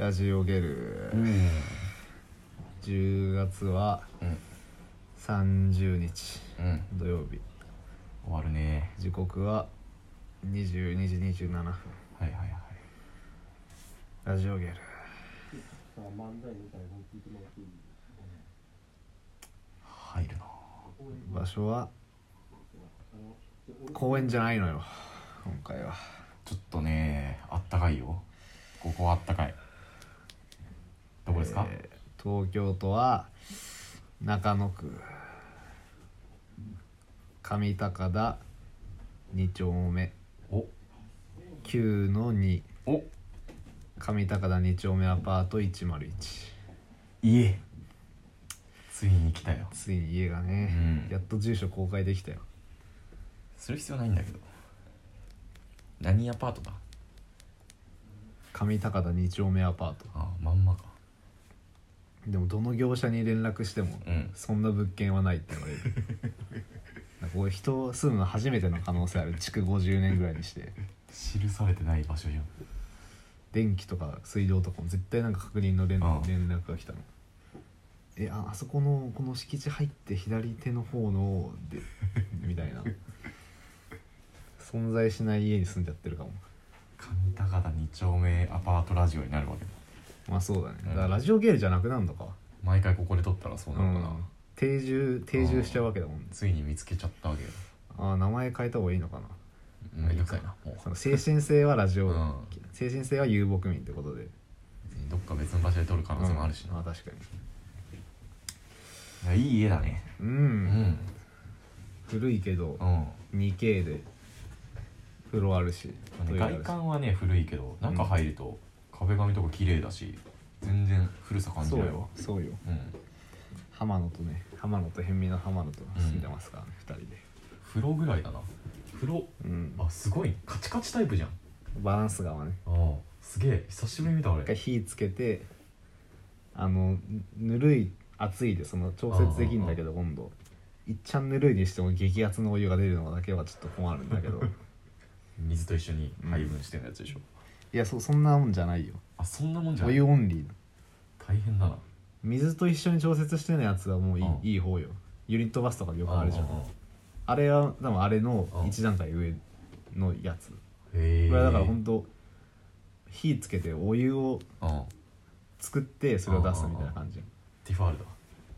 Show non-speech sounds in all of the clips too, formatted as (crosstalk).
ラジオゲル。うん。10月はうん。30日。うん。土曜日。終わるね。時刻は22時27分。はいはいはい。ラジオゲル。入るな。場所は公園じゃないのよ今回は。ちょっとねあったかいよ。ここはあったかいどこですか、えー東京都は中野区上高田2丁目。お。9の2お。上高田2丁目アパート101家。ついに来たよ。ついに家がね、うん。やっと住所公開できたよ。する必要ないんだけど。何アパートだ？上高田2丁目アパート。あまんまかでもどの業者に連絡しても、うん。そんな物件はないって言われる。(laughs) なんかこれ人住むの初めての可能性ある。築50年ぐらいにして。記されてない場所じゃん。電気とか水道とかも絶対なんか確認の連ああ連絡が来たの。えああそこのこの敷地入って左手の方ので (laughs) みたいな。存在しない家に住んじゃってるかも。上高田2丁目アパートラジオになるわけだまあそうだね。からラジオゲールじゃなくなるのか。毎回ここで撮ったらそうなのかな、うん。定住定住しちゃうわけだもんね。ついに見つけちゃったわけよああ名前変えた方がいいのかな。めんどくさいな。その精神性はラジオ、うん。精神性は遊牧民ってことで。どっか別の場所で撮る可能性もあるし。な、うん。あ確かいやいい家だね。にうん、うん。古いけどうん。2K で風呂あるし。外し。観はね古いけど中入ると壁紙とか綺麗だし全然古さ感じないわ。そうようん。浜野とね浜野と辺見の浜野と住んでますからね、二人で。風呂ぐらいだな。風呂うん。あすごい。カチカチタイプじゃん。バランス側ね。ああすげえ。久しぶりに見た俺。一回火つけてあのぬるい熱いでその調節できるんだけど温度。いっちゃんぬるいにしても激アツのお湯が出るのだけはちょっと困るんだけど。(laughs) 水と一緒に配分してるやつでしょ、いやそそんなもんじゃないよ。あそんなもんじゃおない？湯オンリー大変だな。水と一緒に調節してるやつはもういい,、うん。いい方よ。ユニットバスとかでよくあるじゃん。あれは多分あれのうん一段階上のやつ。こへえれはだから本当火つけてお湯をうん。作ってそれを出すみたいな感じ。ティファールだ。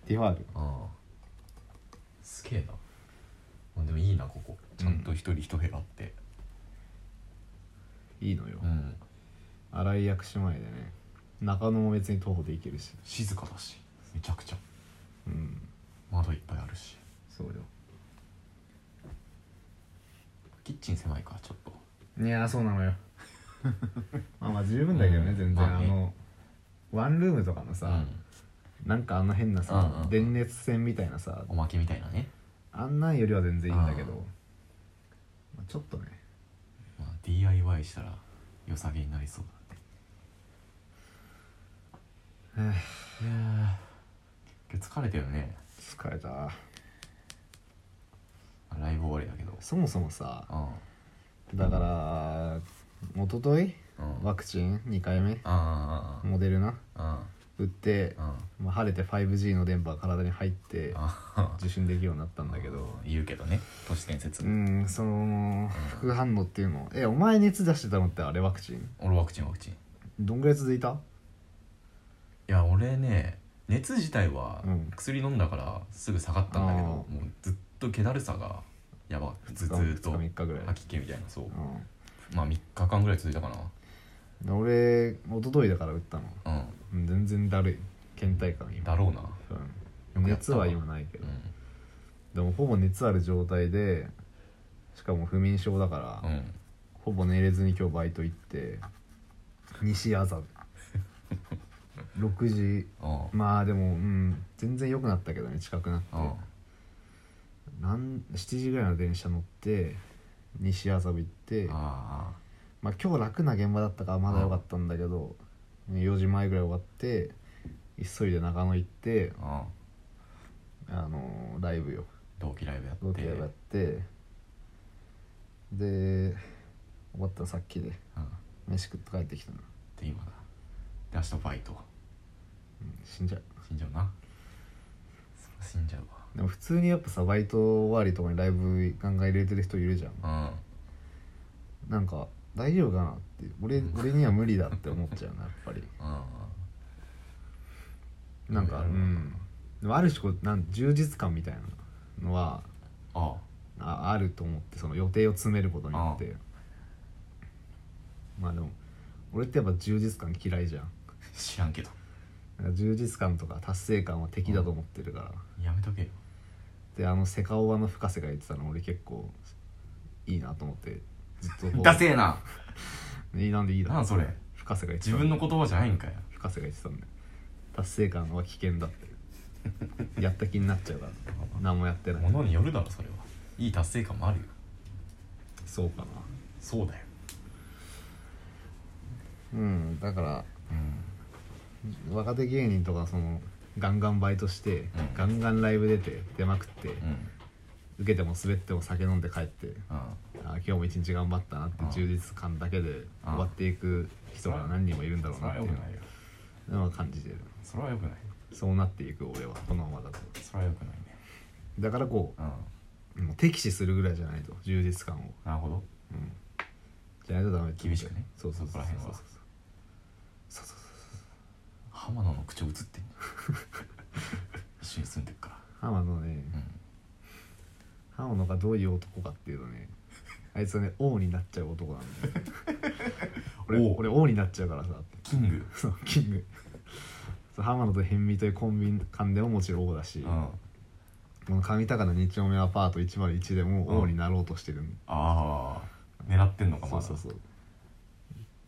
ティファール。ああすげえな。あでもいいなここ。ちゃんと一人一部屋あっていいのよ。うん、新井薬師前でね中野も別に徒歩で行けるし。静かだしめちゃくちゃ。うん。窓いっぱいあるし。そうよ。キッチン狭いかちょっと。いやーそうなのよ。(laughs) まあまあ十分だけどね、うん。全然、まあね。あのワンルームとかのさ、なんかあの変なさ、うんうんうん。電熱線みたいなさおまけみたいなね、あんなんよりは全然いいんだけど、うんまあ、ちょっとねまあ、DIY したら良さげになりそうだねいや疲れたよね。疲れた。ライブ終わりだけど。そもそもさうん。だから一昨日？うん。ワクチン？2回目？モデルナ？あ打って、あまあ、晴れて 5G の電波が体に入って受診できるようになったんだけど。言うけどね。都市伝説、うんその副反応っていうのえお前熱出してたのってあれワクチン？俺ワクチンワクチン。いどんぐらい続いた？や俺ね熱自体はうん。薬飲んだからすぐ下がったんだけど、あー。もうずっと気だるさがやばくずっと2日3日ぐらい、吐き気みたいなそう。うまあ3日間ぐらい続いたかん、で俺一昨日だから打ったの。なうんうん全然だるい倦怠感今。だろうな。うん、よくやったわ。熱は今ないけど、うでもほぼ熱ある状態でしかも不眠症だから、んうん。ほぼ寝れずに今日バイト行って西麻布。(laughs) 6時。あまあでもうん。全然良くなったけどね近くなって。あなん7時ぐらいの電車乗って西麻布行ってあ。まあ今日楽な現場だったからまだ良かったんだけど4時前ぐらい終わって急いで中野行ってああ。あのライブよ。同期ライブやって。ロケやって。で終わったらさっきでうん。飯食って帰ってきたの。で今だ。で明日バイト。死んじゃう。死んじゃうな。死んじゃうでも普通にやっぱさバイト終わりとかにライブガンガン入れてる人いるじゃん。わなんか大丈夫かなって俺俺には無理だって思っちゃうなやっぱり。(laughs) なんかううん。んでもある種こうなん充実感みたいなのはああ。あると思ってその予定を詰めることによって。まあでも俺ってやっぱ充実感嫌いじゃん。知らんけど。なんか充実感とか達成感は敵だと思ってるから、やめとけよ。であのセカオワの深瀬が言ってたの俺結構いいなと思ってずっとこう。ダセえな。えなんでいいだなんそれ。深瀬が言って自た分の言葉じゃないんかよ。深瀬が言ってたんだよ達成感は危険だって。(laughs) やった気になっちゃうから。何もやってない。ものによるだろそれは。いい達成感もあるよ。そうかな。そうだよ。うんだからうん。若手芸人とかそのガンガンバイトして、ん。ガンガンライブ出て出まくって、うん受けても滑っても酒飲んで帰ってうん。あ今日も一日頑張ったなってうん。充実感だけで終わっていく人が何人もいるんだろうなっていう。のは感じてる。それはよくない。そうなっていく俺はこのままだと。それはよくないね。だからこうん。うもう敵視するぐらいじゃないと充実感を、なるほど。うん、じゃないとダメって。厳しくね。そうそうそうそこら辺は。そうそうそう浜野の口調映ってんの一緒に住んでるか浜野ね野がどういう男かっていうとね (laughs) あいつはね王になっちゃう男なんだよ。(laughs) 俺王。俺王になっちゃうからさ。キング。(laughs) そうキング。そう浜野と辺見というコンビ間でももちろん王だし、うん。この上高の2丁目アパート101でもうん王になろうとしてるん、ああ狙ってんのかまだ。そうそうそう。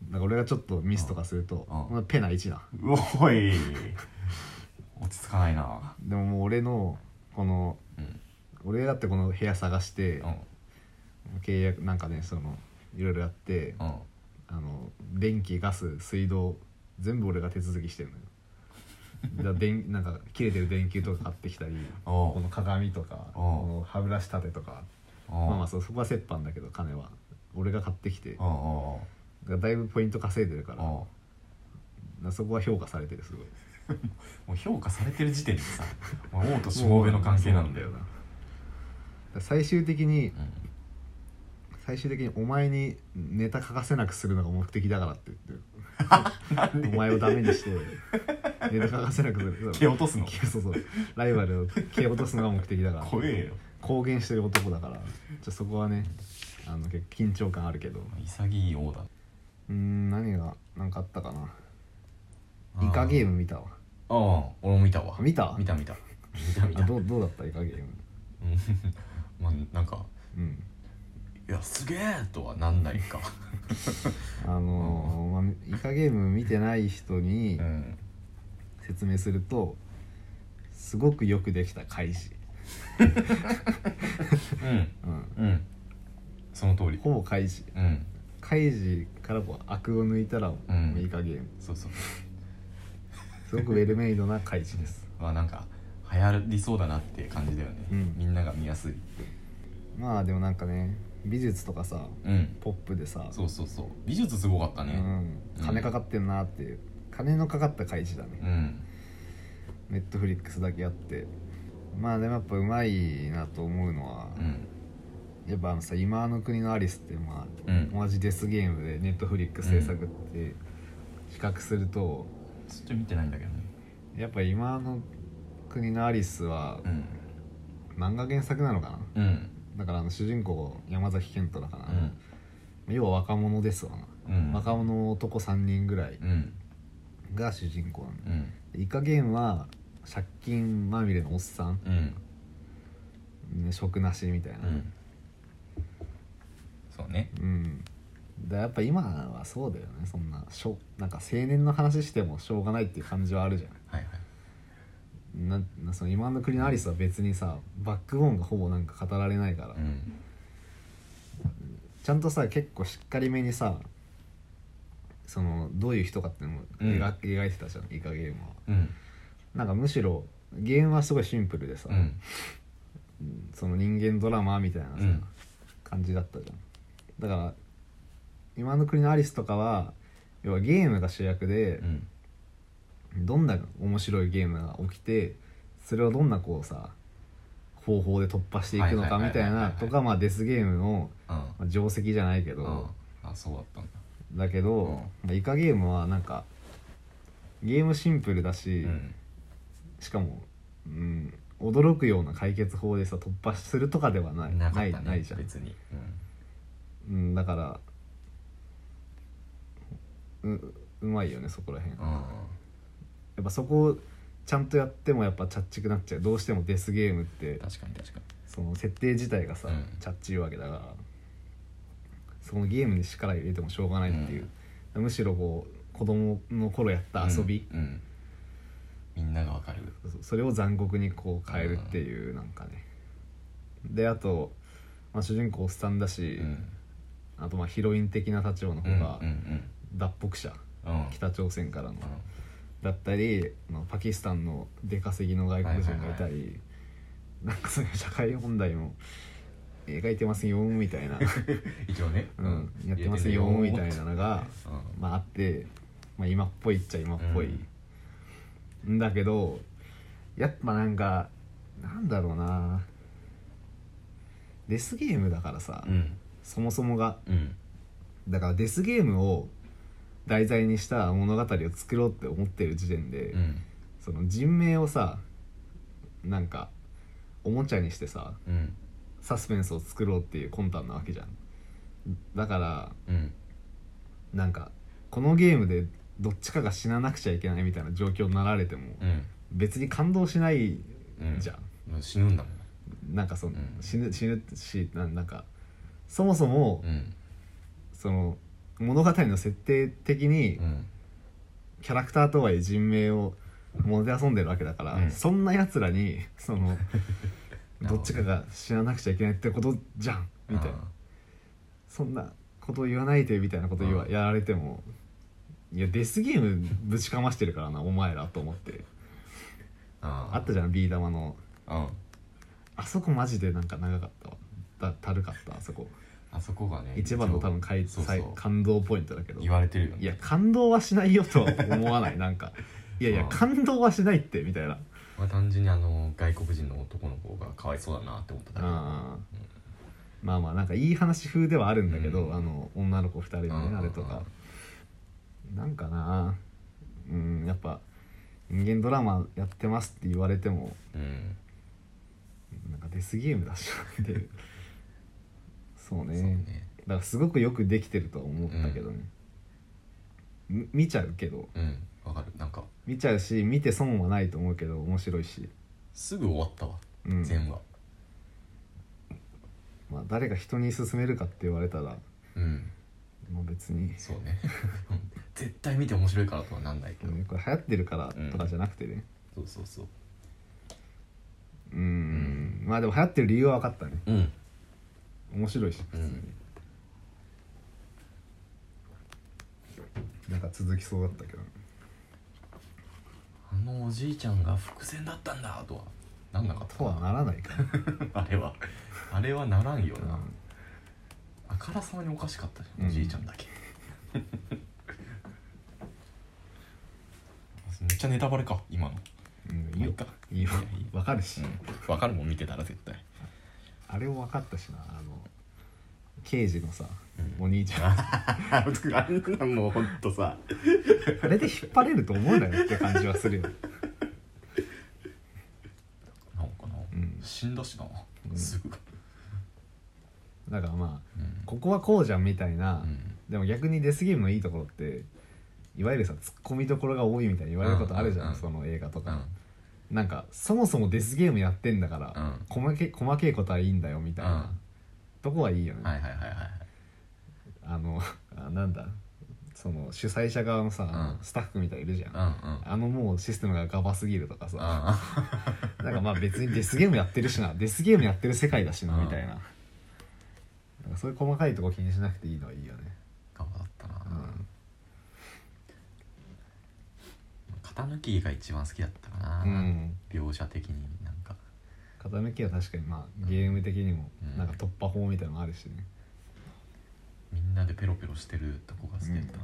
だから俺がちょっとミスとかすると、うん。お前ペナ1なおい。落ち着かないな。でももう俺のこのうん俺だってこの部屋探してうん。契約なんかねそのいろいろやってうん。あの電気ガス水道全部俺が手続きしてるのよ。(laughs) だから電なんか切れてる電球とか買ってきたりおうこの鏡とかおこの歯ブラシ立てとか。まあまあそうそこは折半だけど金は。俺が買ってきて。だかおうらだいぶポイント稼いでるから。だからそこは評価されてるすごい。(laughs) もう評価されてる時点でさもう王としもべの関係なんだよな最終的に最終的にお前にネタ書かせなくするのが目的だからって言ってお前をダメにしてネタ書かせなくする。蹴落とすの？(laughs) そうそう。ライバルを蹴落とすのが目的だから。怖えよ。公言してる男だから。じゃあそこはねあの結構緊張感あるけど。潔い王だ。うーん何が何かあったかな。イカゲームム見たわ。ああ俺も見たわ。見た？見た見た。見た見た。あどうどうだった？イカゲーム。うんまあなんかうん。いやすげえとはなんないか。(laughs) あのーまあ、イカゲーム見てない人にうん。説明するとすごくよくできた開示、(laughs) うん。(laughs) うん、うん。その通り。ほぼ開示うん。開示からこう悪を抜いたら、ん。イカゲーム。そうそう。すごくウェルメイドな開示です。まあなんか流行りそうだなって感じだよね、うん。みんなが見やすいまあでもなんかね美術とかさうん。ポップでさそうそうそう。美術すごかったね。うん、金かかってんなっていう。金のかかった開示だね、うん。ネットフリックスだけあって。まあでもやっぱうまいなと思うのは、うん。やっぱあのさ今あの国のアリスってまあ、うん。同じデスゲームでネットフリックス制作って比較すると、ちょっと見てないんだけどね。やっぱ今あの国のアリスはうん。漫画原作なのかな？うんだからあの主人公山崎賢人だから、うん。要は若者ですわな、うん。若者男3人ぐらいうん。が主人公なんだ、うん。でイカゲは借金まみれのおっさん、うん。ね、職なしみたいな。うん。そうね。うん。だやっぱ今はそうだよね。そんなしょなんか青年の話してもしょうがないっていう感じはあるじゃはいはい。んななその今の国のアリスは別にさバックボーンがほぼなんか語られないから、うん。ちゃんとさ結構しっかりめにさそのどういう人かっていうのも描,、描いてたじゃんイカゲームは。うん。なんかむしろゲームはすごいシンプルでさ、うん。その人間ドラマみたいなさ、うん。感じだったじゃん。だから今の国のアリスとかは要はゲームが主役で、うんどんな面白いゲームが起きてそれをどんなこうさ方法で突破していくのかみたいないとかまあデスゲームのうん。まあ定石じゃないけうん。ど、あそうだったんだ。だけど、うん。まあイカゲームはなんかゲームシンプルだし、うん。しかも、うん、驚くような解決法でさ突破するとかではない。なねないないじゃん、別に。うん、だからううまいよねそこら辺。うん、うん、やっぱそこをちゃんとやってもやっぱチャッチくなっちゃう。どうしてもデスゲームって確かに確かその設定自体がさ、うん。チャッチいうわけだからそのゲームに力入れてもしょうがないっていう、むしろこう子供の頃やったに遊び、うん、うん。みんながわかる。そそれを残酷にこう変えるっていうなんかね。であと、まあ、主人公おっさんだし、うん。あとまあヒロイン的な立場の方うんがうん。脱北者、うん。うん北朝鮮からの、だったり、まあ、パキスタンの出稼ぎの外国人がいたり、なんかそういう社会問題も描いてますよみたいな、(laughs) 一応ね、うん、やってますよみたいなのが、うん。まあ、あって、まあ、今っぽいっちゃ今っぽい、ん。だけどやっぱなんかなんだろうな。デスゲームだからさ、うん。そもそもが。うん。だからデスゲームを題材にした物語を作ろうって思ってる時点で、うん。その人名をさなんかおもちゃにしてさうん。サスペンスを作ろうっていう魂胆なわけじゃん。だからうん。なんかこのゲームでどっちかが死ななくちゃいけないみたいな状況になられてもうん。別に感動しないうんじゃん、もう死ぬんだもん。なんかその、うん。死ぬ死ぬしななんかそもそも、うん。その物語の設定的にうん。キャラクターとはいえ人名をもてあそんでるわけだから、うん。そんなやつらに (laughs) そのどどっちかが死ななくちゃいけないってことじゃんみたいな。そんなこと言わないでみたいなこと言わ、うん。やられてもいやデスゲームぶちかましてるからなお前らと思って。ああ。ったじゃんビー玉の。うん。あそこマジでなんか長かったわ。だたるかったあそこあそこがね一番の多分かいそうそう。最感動ポイントだけど。言われてるよね。いや感動はしないよとは思わないなんか。(laughs) いやいやうん。感動はしないってみたいな。まあ単純にあの外国人の男の子がかわいそうだなって思っただけ。あまあまあなんかいい話風ではあるんだけど、うん。あの女の子2人のね、うんあれとか、なんかなうんやっぱ人間ドラマやってますって言われてもうん。なんかデスゲームだしっていうそうね。そうね。だからすごくよくできてるとは思ったけどね、み見ちゃうけど。うん。わかる。なんか。見ちゃうし見て損はないと思うけど面白いし、すぐ終わったわ。うん。全話。まあ、誰が人に勧めるかって言われたらうん。もう別に、そうね。(laughs) 絶対見て面白いからとはなんないけど。これ流行ってるからとかじゃなくてね。そうそうそう。うん。まあでも流行ってる理由は分かったね。うん面白いし普通に、うんなんか続きそうだったけど。あのおじいちゃんが伏線だったんだとは。なんなかったとはならないから、(laughs) あれは。あれはならんよな、うん。あからさまにおかしかったじゃうん。んおじいちゃんだけ、(laughs) めっちゃネタバレか今の。うん、いいよ。まあいいよ。分かるし、うん。分かるもん見てたら絶対あれも分かったしなあの刑事のさ、うん。お兄ちゃん。あんなもうほんとさ。あれで引っ張れると思うなよって感じはするよなんかな、うん。死んだしな、うん。すぐだからまあうん。ここはこうじゃんみたいな、うん。でも逆にデスゲームのいいところっていわゆるさツッコミどころが多いみたいに言われることあるじゃん、うんうんうん。その映画とか、うんなんかそもそもデスゲームやってんだから、うん。細け細けいことはいいんだよみたいな、うん。とこはいいよね、はいはいはいはい。あのあなんだ。その主催者側のさ、うん。スタッフみたいいるじゃん、うんうん。あのもうシステムがガバすぎるとかさ、あ (laughs) なんかまあ別にデスゲームやってるしな。デスゲームやってる世界だしな、うん。みたいな。なんかそういう細かいとこ気にしなくていいのはいいよね頑張ったな、うん型抜きが一番好きだったかな、うん。描写的になんか。傾きは確かにまあゲーム的にもうん。なんか突破法みたいなのあるしね、みんなでペロペロしてるとこが好きだった。な、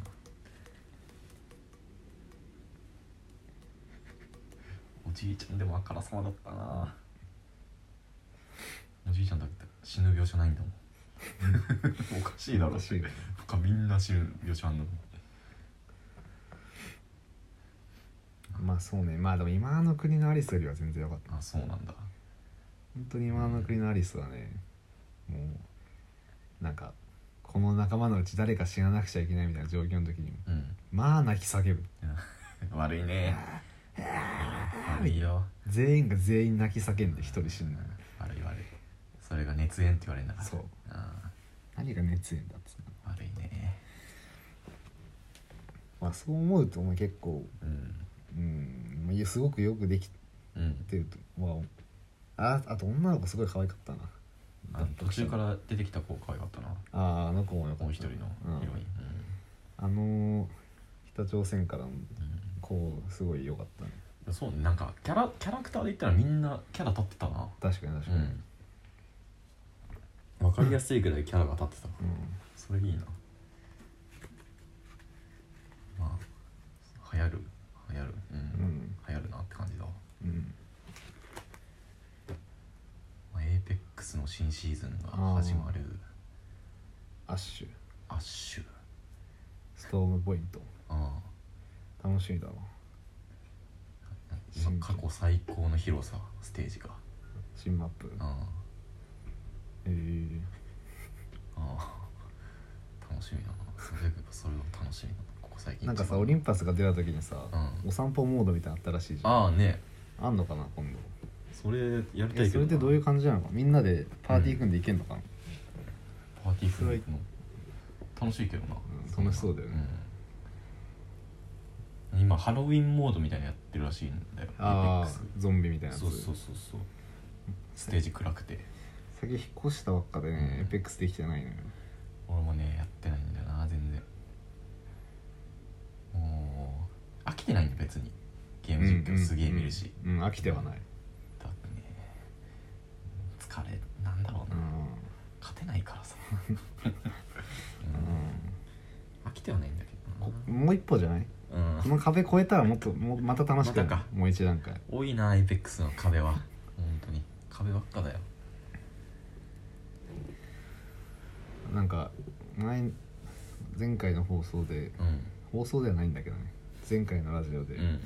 おじいちゃんでもあからさまだったな。おじいちゃんだって死ぬ描写ないんだもん。(laughs) おかしいだろ。おかしいよね。他みんな死ぬ描写あんのにまあそうね。まあでも今の国のアリスよりは全然よかった。あそうなんだ。本当に今の国のアリスはねもうなんかこの仲間のうち誰か死ななくちゃいけないみたいな状況の時にもうん。まあ泣き叫ぶ。(laughs) 悪いね。悪いよ。全員が全員泣き叫んで一人死ぬ悪い悪い。それが熱演って言われるんだから。そう。あ何が熱演だっつうの。あ悪いね。まあそう思うともう結構うんうん。すごくよくできうんてるとまあああと女の子すごい可愛かったな。あ途中から出てきた子可愛かったな。あああの子もよかった。もう一人のヒロイン。あのー北朝鮮からのうん子すごい良かったね。うんそうねなんかキャラキャラクターで言ったらみんなキャラ立ってたな。確かに確かに、うん。わかりやすいぐらいキャラが立ってたうん。それいいな。まあ流行る流行る。うん、うん流行るなって感じだわ。うん。まあ、エーペックスの新シーズンが始まる。アッシュ。アッシュ。ストームポイント。あ楽しみだなあ今過去最高の広さ。ステージが。新マップ。あえー、ああ。あ楽しみだな。それそれは楽しみだな最近なんかさオリンパスが出た時にさ、うお散歩モードみたいなのあったらしいじゃん。ああね。あんのかな今度。それやりたいけどえそれってどういう感じなのか？みんなでパーティー組んでいけんのかな、パーティー組んでいくの？楽しいけどな、うん楽しそうだよね。うん。今ハロウィンモードみたいなのやってるらしいんだよ。ああゾンビみたいなやつ。そうそうそうそう。ステージ暗くて。先引っ越したばっかでね、うん。エペックスできてないのよ。俺もねやってないんだよな全然飽きてないんだよ別に。ゲーム実況すげえ見るし、うん、うん飽きてはない。だってね疲れなんだろうな、うん、勝てないからさ、う (laughs) うん、飽きてはないんだけこどもう一歩じゃない？なこの壁越えたらもっともうまた楽しくなる。またか。もう一段階。多いなエイペックスの壁は。本当に。壁ばっかだよ。なんか前前回の放送でうん。放送ではないんだけどね前回のラジオで、うん。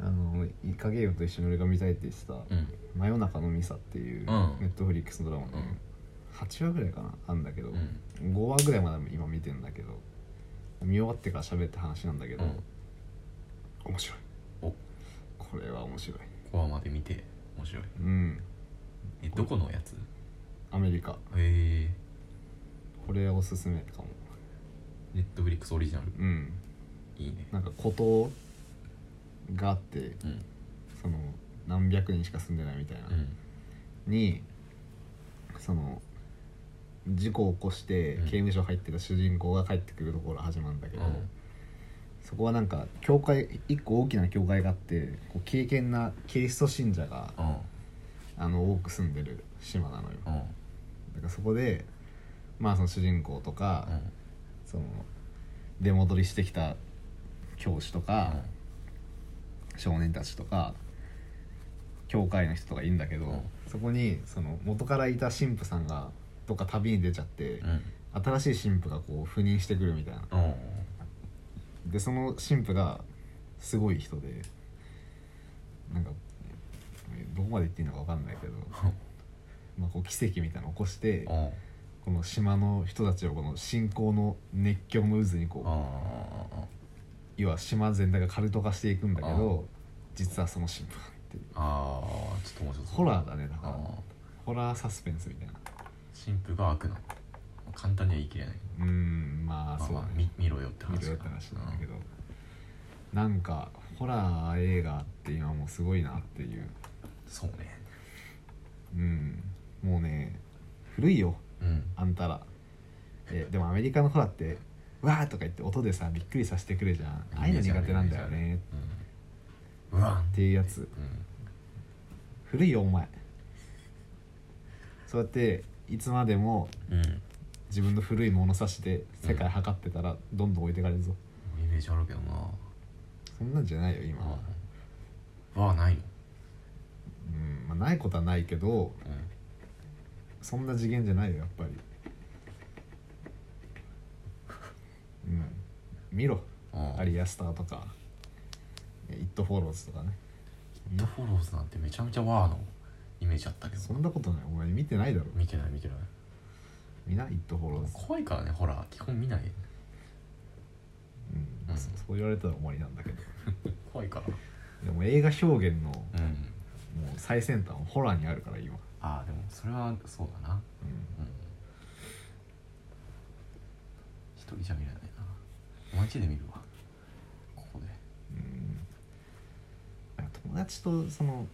あのイカゲームと一緒に俺が見たいって言ってたうん「真夜中のミサ」っていううん。ネットフリックスのドラマね、8話ぐらいかなあんだけど、うん。5話ぐらいまで今見てんだけど見終わってから喋った話なんだけど、うん。面白い。お。これは面白い。コアまで見て面白い。うん。えどこのやつ？アメリカ。へえ。これはおすすめかも。ネットフリックスオリジナルうんいいね。なんか孤島があってうん。その何百人しか住んでないみたいな、うん。にその事故を起こしてうん。刑務所入ってた主人公が帰ってくるところ始まるんだけど、うん。そこはなんか教会一個大きな教会があってこう敬虔なキリスト信者がうん。あの多く住んでる島なのよ。だうん。からそこでまあその主人公とか、うん。その出戻りしてきた教師とか、少年たちとか教会の人とかいるんだけど、うん。そこにその元からいた神父さんがどっか旅に出ちゃって、うん。新しい神父がこう赴任してくるみたいな。うん。でその神父がすごい人でなんかどこまで言っていいのか分かんないけど、まあ、こう奇跡みたいなのを起こしてうん。この島の人たちをこの信仰の熱狂の渦にこうあ要は島全体がカルト化していくんだけど実はその神父がっていう。あーちょっと面白そう。ホラーだねだから。ホラーサスペンスみたいな。神父が悪なの。簡単には言い切れない。うーんまあまあそうだね。まあ見見ろよって話見るよって話なんだけど。なんかホラー映画って今もうすごいなっていう。うんそうね。うん。もうね古いよ。うん。あんたら。えでもアメリカのホラーってわーとか言って音でさびっくりさせてくれじゃん。ああいうの苦手なんだよね。うわっていうやつうん。古いよお前。そうやっていつまでもうん自分の古い物差しで世界測ってたらどんどん置いてかれるぞ、イメージあるけどな。そんなんじゃないよ今。ははないの？うんまあ、ないことはないけどうそんな次元じゃないよやっぱりうん見ろ。アリアスターとか。イットフォローズとかね。イットフォローズなんてめちゃめちゃワーのイメージあったけど。そんなことない。お前見てないだろ。見てない見てない。見なイットフォローズ。怖いからねホラー。基本見ない。うん。うん。そそう言われたら終わりなんだけど。(laughs) 怖いから。でも映画表現のもうん。う最先端はホラーにあるから今、ああでもそれはそうだな。うん、うん。一人じゃ見れない。なマジで見るわ。ここで。うん。友達とその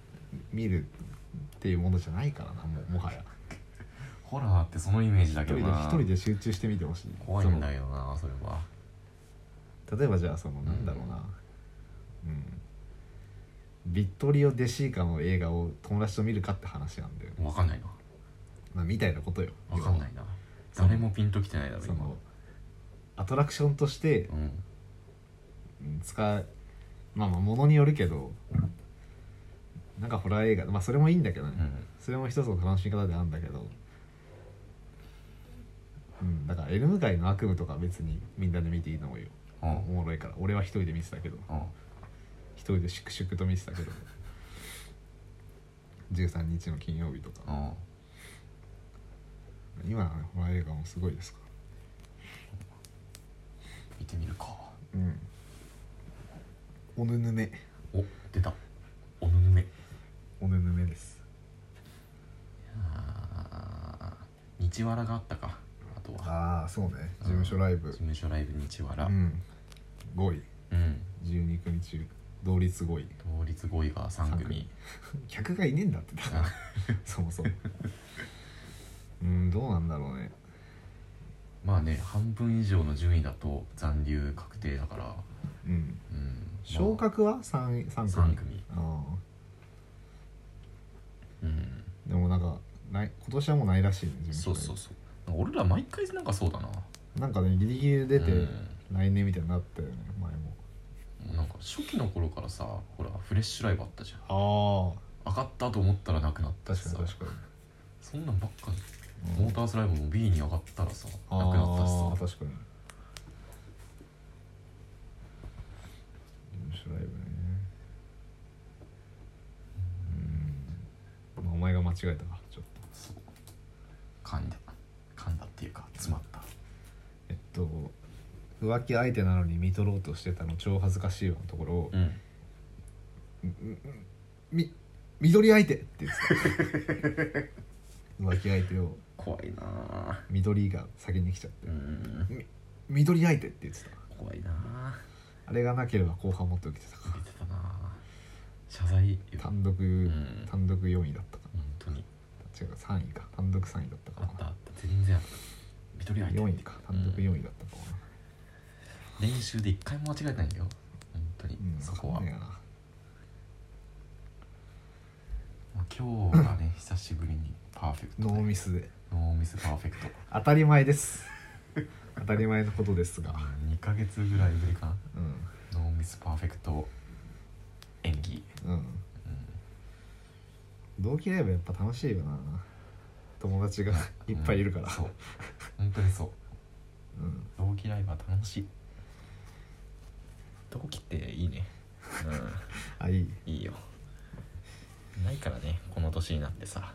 見るっていうものじゃないからなもうもはや。ホラーってそのイメージだけどな。一人で集中して見てほしい。怖いんだけどなそれは。例えばじゃあそのなんだろうな。うん、ビットリオ・デシーカの映画を友達と見るかって話なんだよね、分かんないな。まあ、みたいなことよ。分かんないな。誰もピンときてないだろ今。そのアトラクションとしてうん。うん使うまあまあものによるけどなんかホラー映画まあそれもいいんだけどね、うん。それも一つの楽しみ方であるんだけど。うんだからエルム街の悪夢とか別にみんなで見ていいと思うよ。うん。おもろいから。俺は一人で見てたけど。うん。一人で粛々と見てたけど。13日の金曜日とか。うん。今のねホラー映画もすごいですか見てみるか。らうん。おぬぬめ。お出た。おぬぬめ。おぬぬめです。あー日わらがあったか。あとは。ああそうね。事務所ライブ。事務所ライブ日わら。うん、うん。5位12組中同率5位。同率5位が3組。客がいねえんだってだからそもそも。うんどうなんだろうねまあね半分以上の順位だと残留確定だから。うん。うん。昇格は？3, 3組。三組。あうん。あでもなんかない今年はもうないらしいねそうそうそう。俺ら毎回なんかそうだな。なんかねギリギリで出てうん。来年みたいになったよね前も。もうなんか初期の頃からさほらフレッシュライブあったじゃん。あ上がったと思ったらなくなったしさ。確かに確かに。そんなんばっかうんモータースライブも B に上がったらさなくあなったしあさ。確かに。事務所ライブね。うん。まあお前が間違えたかちょっと。そう噛んだ。噛んだっていうか詰まった。えっと浮気相手なのに見取ろうとしてたの超恥ずかしいよのところをうん「み緑相手!」って言ってた浮気相手を怖いな。あ緑が先に来ちゃって。うん「み緑相手!」って言ってた。怖いな。ああれがなければ後半もっと受けてたか。てたな。あ謝罪よ。単独、ん。単独4位だったか。本当に。違う3位か。単独3位だったかな。あったあった。全然あった。緑入って4位か。単独4位だったかな。練習で一回も間違えてないんだよ。本当に、うんそこは、わかんねえな。まあ、今日がね (laughs) 久しぶりにパーフェクトで。ノーミスでノーミスパーフェクト。当たり前です。当たり前のことですが。2ヶ月ぐらいぶりかな。うノーミスパーフェクト演技、んうん。同期ライブやっぱ楽しいよな。友達がいっぱいいるから。うんそう。本当にそう。うん。同期ライブは楽しい。同期っていいね。(laughs) あいい。うんいいよ。ないからねこの年になってさ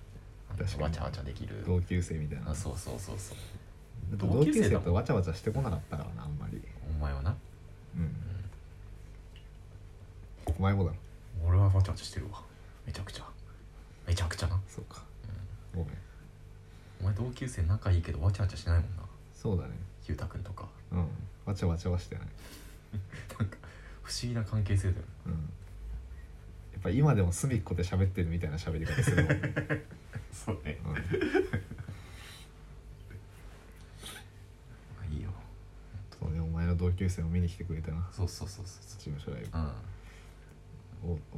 わちゃわちゃできる。同級生みたいな。あそうそうそうそう。同級生とわちゃわちゃしてこなかったからなあんまり。お前はな。うん。お前もだろ。俺はわちゃわちゃしてるわ。めちゃくちゃ。めちゃくちゃな。そうか。ごめん。お前同級生仲いいけどわちゃわちゃしないもんな。そうだね。ひゅうたくんとか。うん。わちゃわちゃはしてない。(laughs) なんか不思議な関係性だよ。うん。やっぱ今でも隅っこで喋ってるみたいな喋り方するもんね、(laughs) そうね。うん。(laughs) いいよ。そうねお前の同級生も見に来てくれたな。そうそうそうそ事務所ライうブ。うん。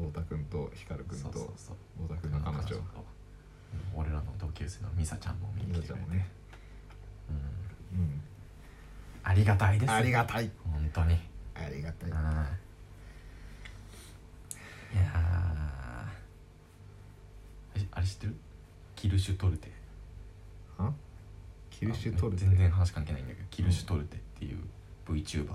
お太田君と光君と太田君の彼女。と。俺らの同級生のミサちゃんも見にみ来てくれて。さちゃんもね。うん。うん。ありがたいです。ありがたい。本当に。ありがたい。うん。いやーキルシュトルテ。あ？キルシュトルテ？全然話関係ないんだけどキルシュトルテっていう VTuber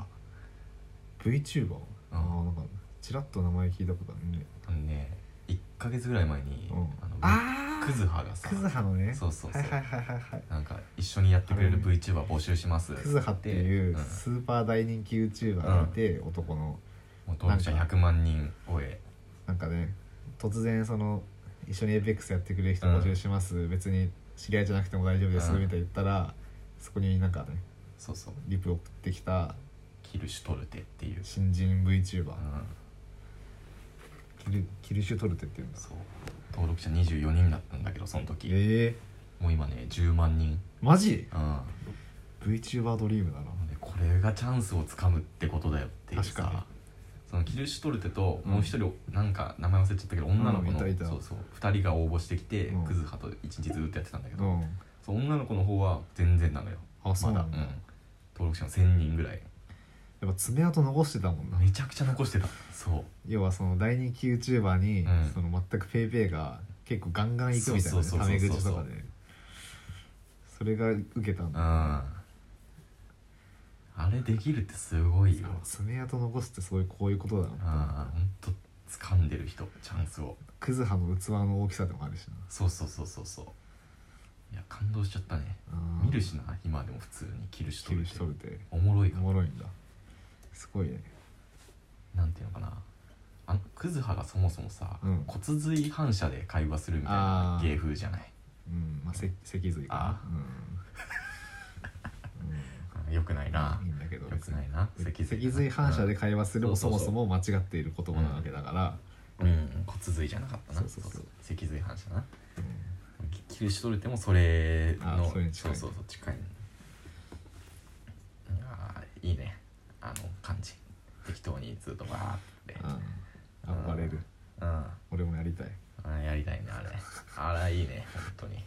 VTuber? あうん。あなんかちらっと名前聞いたことあるね。あのね1ヶ月ぐらい前に、うん。あのあクズハがさクズハのね？そうそうそう。はいはいはいはいはい。なんか一緒にやってくれる VTuber 募集しますクズハっていううんスーパー大人気 YouTuber がいて、男の。もう登録者なんか。100万人超え。なんかね突然その一緒に APEX やってくれる人募集します、別に知り合いじゃなくても大丈夫です、うん。みたいな言ったらそこになんかねそうそう。リプ送ってきたキルシュトルテっていう、新人 VTuber、うん、キルキルシュトルテっていうんだ。そう。登録者24人だったんだけどその時。ええもう今ね10万人。マジ？うん。VTuber ドリームだな。でこれがチャンスをつかむってことだよっていう確かに。さそのキルシュトルテとうん。もう一人、なんか名前忘れちゃったけど女の子の、うん。いたいた。そうそう。2人が応募してきて、うん。クズハと一日ずっとやってたんだけど、うん。そう女の子の方は全然なのよ。あそう。なんだ、まだ、うん、登録者が1000人ぐらい。やっぱ爪痕残してたもんな。めちゃくちゃ残してた。そう。要はその大人気 YouTuber に、うん。その全く PayPay が結構ガンガン行くみたいなね。そうそうそうそメ口とかで。それが受けたんうん。だあれできるってすごいよ。爪痕残すってそういうこういうことだな。うんほんと掴んでる人チャンスを。クズハの器の大きさでもあるしな。そうそうそうそうそう。いや感動しちゃったね。見るしな今でも普通にキルシュトキルルテシュトルテおもろいかおもろいんだ。すごいね。なんていうのかな。あのクズハがそもそもさ、うん。骨髄反射で会話するみたいなあー。芸風じゃない？うんまあせ脊髄かな。あうん、よくないな。うん、いいんだけど。よくないな。脊髄。反射で会話するもそもう。んそも間違っている言葉なわけだから、うん。骨髄じゃなかったな。そうそうそう。脊髄反射な。うん。キキルシュトルテもそれあのそれに近い。そうそうそう近い。あーいいね。あの感じ。適当にずっとバーって。うん。暴れる。うん。あ俺もやりたい、ーやりたいねあれ。あれいいね。本当に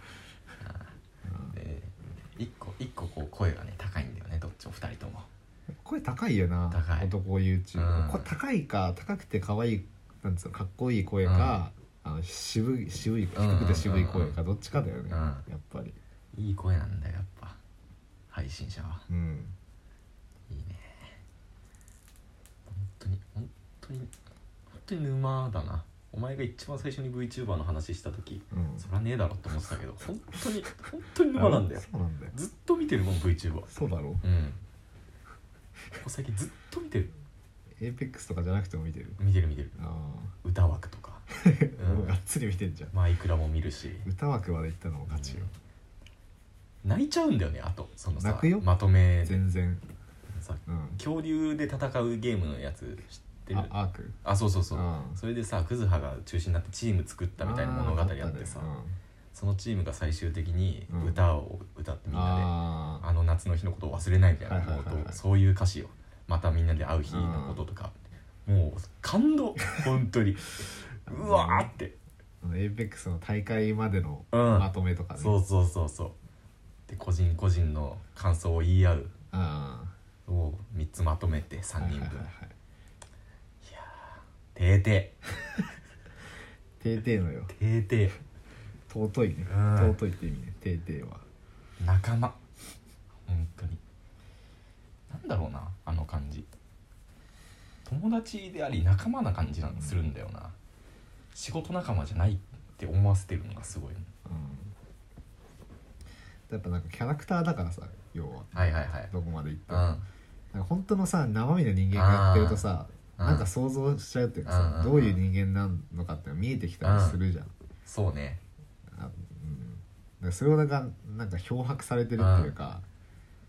一個一個こう声がね高いんだよねどっちも二人とも。声高いよな高い。男 YouTuber、うん。これ高いか高くて可愛いなんつうのかっこいい声か、あの渋い渋い低くて渋い声かどっちかだよね、うん。やっぱり。いい声なんだよやっぱ。配信者は。うん。いいね。本当に本当に本当に沼だなお前が一番最初に VTuber の話した時うん。そりゃねえだろって思ってたけど (laughs) 本当に本当に沼なんだよ。そうなんだよ。ずっと見てるもん VTuber そうだろうん。ここ最近ずっと見てる。エーペックスとかじゃなくても見てる？見てる見てる。あ歌枠とか、あ、(laughs) うん。がっつり見てんじゃん。マイクラも見るし。歌枠まで行ったのも勝ちよ、泣いちゃうんだよねあと。そのさ泣くよ？まとめで。全然。さうん。恐竜で戦うゲームのやつ知ってる。あアーク？あそうそうそう。うん。それでさクズハが中心になってチーム作ったみたいな物語あってさ、あそのチームが最終的にうん。歌を歌ってみんなで、ああの夏の日のことを忘れないみたいな、はいはいはいはい。もうそういう歌詞をまたみんなで会う日のこととか、もう感動。(laughs) 本当に。うわーって、エーペックスの大会までのうん。まとめとかね、そうそうそうそう。で個人個人の感想を言い合う。あを3つまとめてあ3人分、はいはいはいはいてー。ててーてーのよ。ーてー。て尊いね。うん。尊いって意味ね。てーてーは。ー仲間。本当に。なんだろうなあの感じ。友達であり仲間な感じなんするんだよな。仕事仲間じゃないって思わせてるのがすごいうん。やっぱなんかキャラクターだからさ要は。はいはいはい。どこまで行っても。うん。なんか本当のさ生身の人間がやってるとさなんか想像しちゃうっていうかうんうんうん。さどういう人間なのかって見えてきたりするじゃん。そうね。あうん。だからそれをなんかなんか漂白されてるっていうか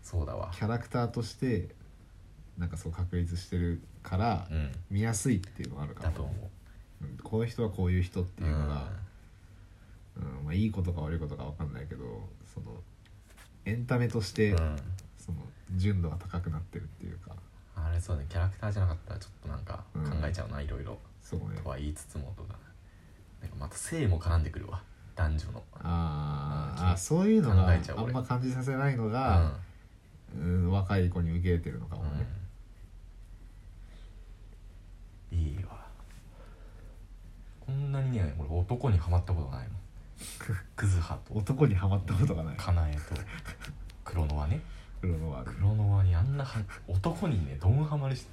そうだわ。キャラクターとしてなんかそう確立してるからうん。見やすいっていうのがあるかだと思もうん。こういう人はこういう人ってういうのが、うん。まあ、いいことか悪いことか分かんないけどそのエンタメとして、うん、うん。その純度が高くなってるっていうかあれそうねキャラクターじゃなかったらちょっとなんかうん。考えちゃうな、いろいろ。そうね。とは言いつつもとか。なんかまた性も絡んでくるわ。男女の。うんあーあーそういうのが考えちゃう俺。あんま感じさせないのうがん、うん若い子に受け入れてるのかもね、うん、いいわ。こんなにね俺男にはまったことないもん。(laughs) クズハと。男にはまったことがない。カナエと。クロノワね黒のはクロノワにあんなは男にねドンハマりして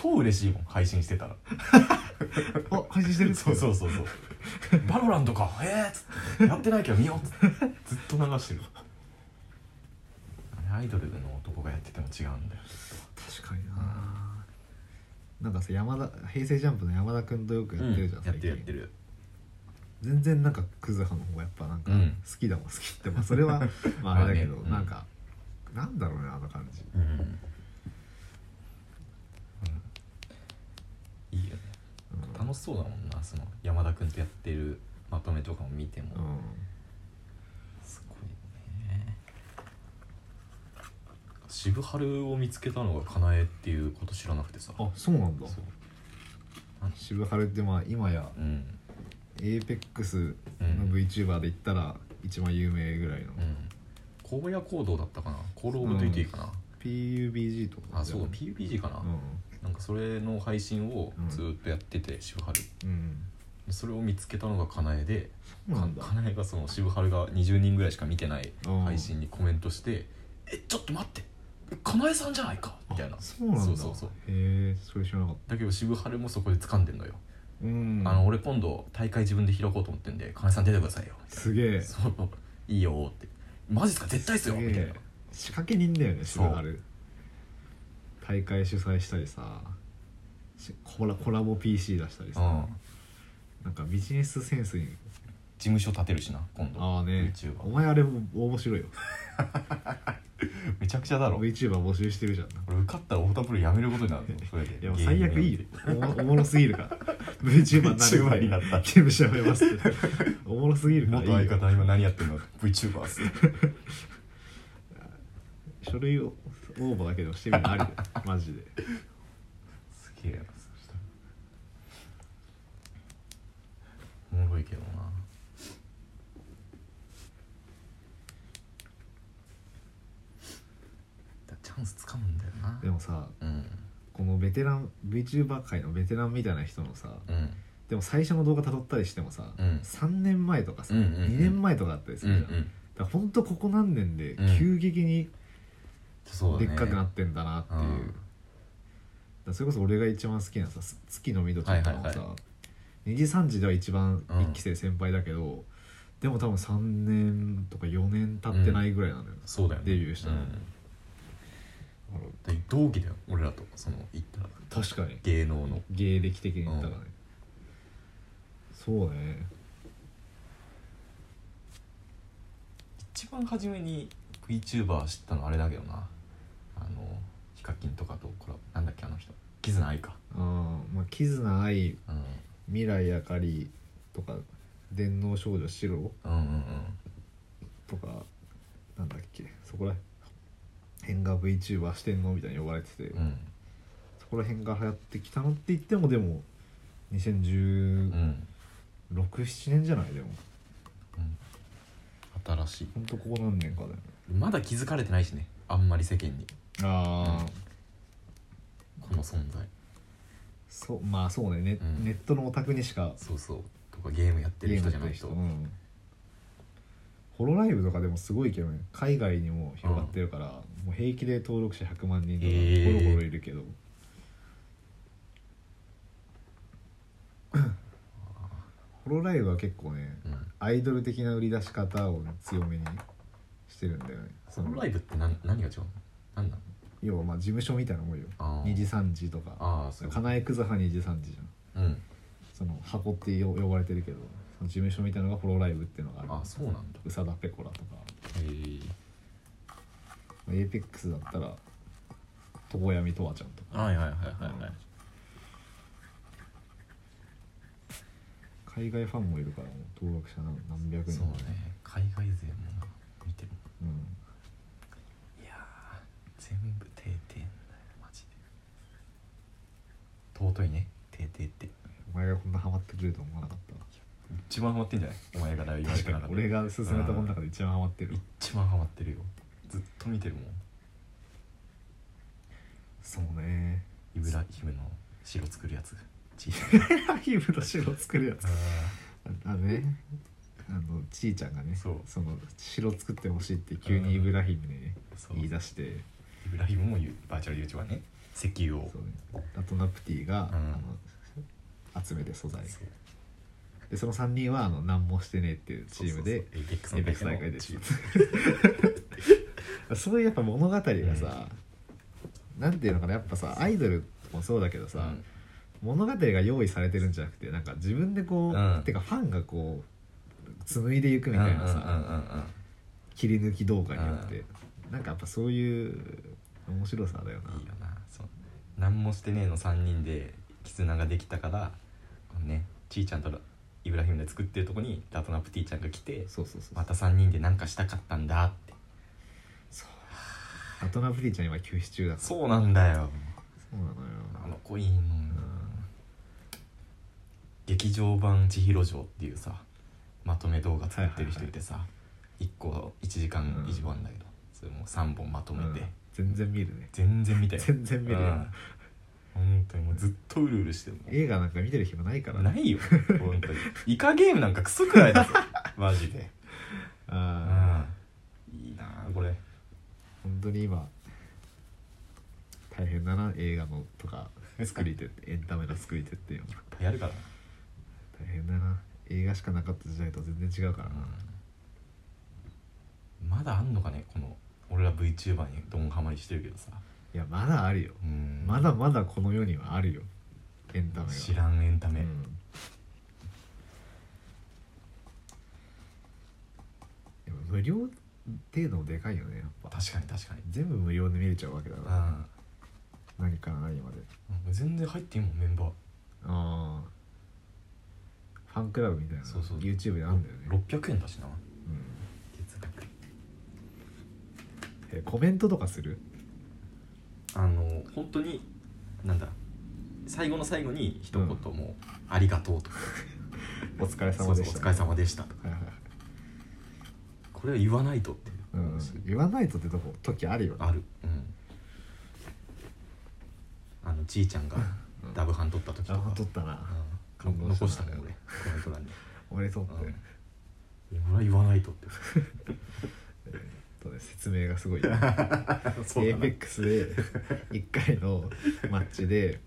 超嬉しいもん配信してたら。(laughs) あ配信してるそうそうそうそう。バロランとかええっつって。やってないけど見ようっつって。ずっと流してる。あれアイドルの男がやってても違うんだよ。確かにな。なんかさ山田平成ジャンプの山田君とよくやってるじゃん、やってるやってる。全然なんかクズ派の方がやっぱなんかうん。好きだもん好きって。まあそれは (laughs) まああれだけど、まあねうん。なんかなんだろうねあの感じ。うん、うん、いいよね。うん。楽しそうだもんなその山田君とやってるまとめとかも見ても、うすごいね。渋春を見つけたのがかなえっていうこと知らなくてさ。んあそう。なんだ。渋春ってまあ今やうん。エーペックスうのん。VTuber で言ったら一番有名ぐらいの、うん荒野行動だったかな？コールオブデューティーかな、PUBG とか。あそうだ PUBG かな、うなんかそれの配信をずっとやってて渋春。それを見つけたのがかなえでかなえがその渋春が20人ぐらいしか見てないうん。配信にコメントして「えちょっと待って。かなえさんじゃないか」みたいな。そうなんだ。そうそうそう。へえそれ知らなかっだけど渋春もそこで掴んでんのよ、たうん。あの俺今度大会自分で開こうと思ってんでかなえさん出てくださいよすげえ。そう。いいよってマジっすか？絶対っすよ。みたいな。仕掛け人だよねそう。渋春大会主催したりさ。しコラコラボ PC 出したりさ、うん。なんかビジネスセンスに。事務所建てるしな今度。ああね。YouTuber お前あれも応募しろよ (laughs) (laughs) めちゃくちゃだろ。VTuber 募集してるじゃん。俺受かったら太田プロやめることになるぞそれで。いやもう最悪いいよ。おもおもろすぎるから。(laughs) VTuber になる VTuber になったゲームしやめますって。おもろすぎるから。元いいよ。相方今何やってんの？VTuber っす。書類を応募だけでもしてみるのありだよ。(laughs) マジで。すげえなそしたらおもろいけどなつかむんだよな。でもさうん。このベテラン VTuber 界のベテランみたいな人のさうん。でも最初の動画辿ったりしてもさ、うん。3年前とかさ、うんうんうん。2年前とかあったりすうんうるじゃん、だんからほんとここ何年でうん。急激にそうだね。でっかくなってんだなっていう、うん。だからそれこそ俺が一番好きなさ「月の緑」とかもさ、はいはいは2時3時では一番うん一期生先輩だけど、でも多分3年とか4年経ってないぐらいなのよ、そうだよね。デビューしたの。うん。で同期だよ俺らとその言ったら確かに。芸能の。芸歴的に言ったらね、うん。そうね。一番初めに VTuber 知ったのあれだけどな。あのヒカキンとかとこれなんだっけあの人。キズナアイか。あーまあキズナアイうん。未来あかりとか電脳少女シロうんうんうん。とかなんだっけそこら辺が VTuber してんの？みたいに呼ばれてて、うん。そこら辺が流行ってきたのって言ってもでも2016、うん7年じゃない？でも。新しい。ほんとここ何年かだよね。まだ気づかれてないしね。あんまり世間に。ああ、この存在。そうまあそうね。ネ,、うん。ネットのオタクにしかそうそう。とかゲームやってる人じゃない人。うん。ホロライブとかでもすごいけどね。海外にも広がってるから、もう平気で登録者100万人とかゴロゴロいるけど、ホロライブは結構ねうん。アイドル的な売り出し方をね、強めにしてるんだよね。そのライブって何何が違うの？何なの？要はまあ事務所みたいなもんよ。あー。2時3時とか。ああそうかなえくずは2時3時じゃんうんその箱って呼呼ばれてるけどその事務所みたいなのがホロライブっていうのがあるあそうなん。だ宇佐田ペコラとかへえエーペックスだったら常闇とわちゃんとか。はいはいはいはいはい。海外ファンもいるからもう登録者何何百人そうね。海外勢もな見ても。うん。いやー全部「てーてー」んだよマジで。尊いね「てーてー」って。お前がこんなハマってくれると思わなかったわ。一番ハマってんじゃない？お前が言われてなかった。に俺が勧めたものの中で一番ハマってる。一番ハマってるよずっと見てるもん。そうね。イブラヒムの城作るやつ。小さい (laughs) ヒムと白作るやつ。ああね。あのちいちゃんがねそう。の城作ってほしいって急にイブラヒムにね、そう。言い出して。イブラヒムもバーチャル YouTuber ね。石油を。そう、ね、ラトナプティが、うん。あの集めて素材。そう。でその3人はあの何もしてねえっていうチームでそうそうそう。エイペックスエイペックス大会でチームそういうやっぱ物語がさ、なんていうのかなやっぱさアイドルもそうだけどさ、うん。物語が用意されてるんじゃなくてなんか自分でこう、うん。てかファンがこう紡いでいくみたいなさ、うんうんうんうん。切り抜き動画によって、なんかやっぱそういう面白さだよな、いいよな。そう。何もしてねえの3人で絆ができたからこのねちーちゃんとイブラヒムで作ってるとこにラトナプティちゃんが来てそうそうそうまた3人で何かしたかったんだってアトナプティちゃん今休止中だから。そうなんだよ。そうなのよ。あの子いいの。劇場版「千尋城」っていうさまとめ動画作ってる人いてさ、1個1時間以上あるんだけど、それも3本まとめて、うん。全然見るね。全然見たよ。全然見るよ。うん。本当にもうずっとうるうるしてる映画なんか見てる暇ないからないよ。本当に。イカゲームなんかクソくらいだぞマジで。(laughs) あうん。いいなあこれ。あ本当に今大変だな映画のとか (laughs) 作り手ってエンタメの作り手っていうのは。やるから。な大変だな。映画しかなかった時代と全然違うからな、まだあんのかねこの俺ら VTuber にドンハマりしてるけどさ。いやまだあるよ。うん。まだまだこの世にはあるよ。エンタメが。知らんエンタメ、うん。でも無料っていうのもでかいよねやっぱ。確かに確かに。全部無料で見れちゃうわけだから、うん。何から何まで。全然入っていいもんメンバー。ああ。ファンクラブみたいなそうそう。YouTube であるんだよね、600円だしな。うん。えコメントとかする？あの本当になんだ。最後の最後に一言もう「ありがとう」とか。お疲れ「そう様でした。そうお疲れ様でした」とか。はいはい。はいこれは言わないとっていう。うん、言わないとってとこ時あるよね。ある。うん。あのちいちゃんがうん。ダブハン取った時とあか撮ったな。うん。残したもん俺。コメント欄に。俺撮って、うん。俺は言わないとって。(laughs) とね説明がすごい (laughs) そうだな。APEX で1回のマッチで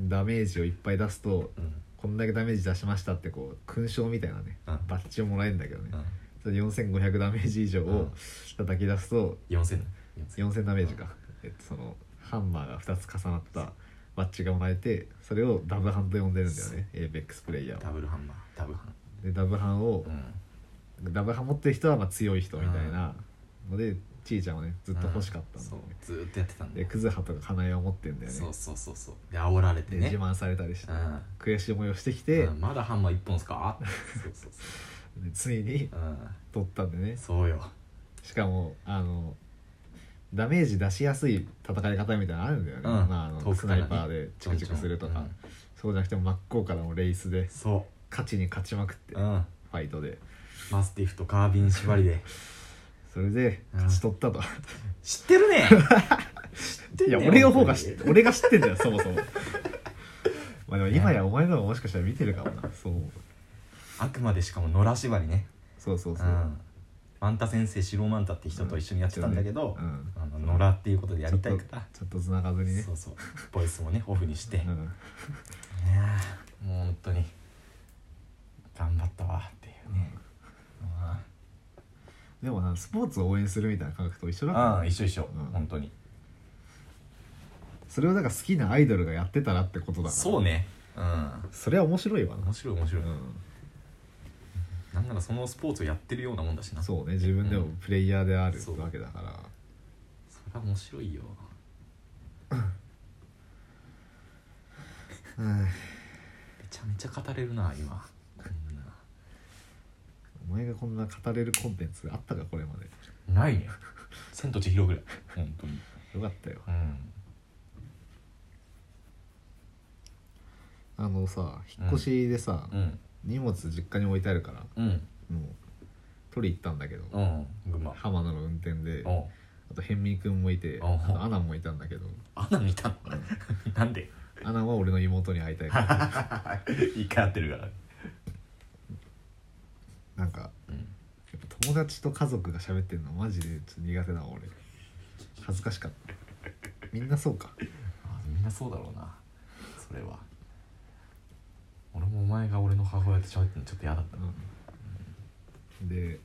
ダメージをいっぱい出すとうん。こんだけダメージ出しましたってこう勲章みたいなねうん。バッジをもらえるんだけどね。うんそれで4500ダメージ以上うん。を叩き出すと4000 4000 4000ダメージか、えっと、そのハンマーが2つ重なったバッジがもらえてそれをダブハンと呼んでるんだよね APEX プレイヤーダはブルハンマー。ダブハン。でダブハンをうん。ダブハン持ってる人はまあ強い人みたいなのでちいちゃんはねずっと欲しかったんだそう。ずーっとやってたんでクズハとか金井を持ってんだよね。そうそうそうそう。で煽られてね。で自慢されたりしてうん。悔しい思いをしてきて、うん。まだハンマー一本っすか？そうそうそでついに取ったんでね。そうよ。しかもあのダメージ出しやすい戦い方みたいなのあるんだよね、うん。まあ、あ遠のスナくからね。イパーでチクチクするとか、うんそうじゃなくても真っ向からのレイスでそ勝ちに勝ちまくって、ううん。ファイトで。マスティフとカービン縛りで。(laughs) それで勝ち取ったと、知ってるね。知っていや俺の方が知って俺が知ってんだよそもそも。まあでも今やお前の方がもしかしたら見てるかもな。そうあくまでしかも野良縛りね。そうそうそう、うん。マンタ先生白マンタって人と一緒にやってたんだけど、うん。あの野良っていうことでやりたいから。ちょっと繋がずにね。そうそう。ボイスもねオフにして、いやうんーもう本当に頑張ったわっていうね、でもなスポーツを応援するみたいな感覚と一緒だうん、からああ一緒一緒、うん。本当に。それをだから好きなアイドルがやってたらってことだから。そうね。うん。それは面白いわな。面白い面白い、うなんならそのスポーツをやってるようなもんだしな。んそそうね自分でもプレイヤーであるそう。わけだから。れは面白いよ。う (laughs) んめちゃめちゃ語れるな今。こんな。お前がこんな語れるコンテンツあったかこれまで。ないね「千と千尋」ぐらい。本当に。よかったよ。うん。あのさ引っ越しでさ、うん荷物実家に置いてあるからうん。もう取り行ったんだけど、うん。群馬。浜野の運転であと辺見くんもいておうあとアナもいたんだけど。アナ見たの？なんで？アナは俺の妹に会いたいから。一回会ってるから。なんかうん。友達と家族が喋ってるのマジでちょっと苦手だわ俺。恥ずかしかった。みんなそうか。(laughs) あみんなそうだろうな。それは俺もお前が俺の母親と喋ってるのちょっと嫌だったうん。で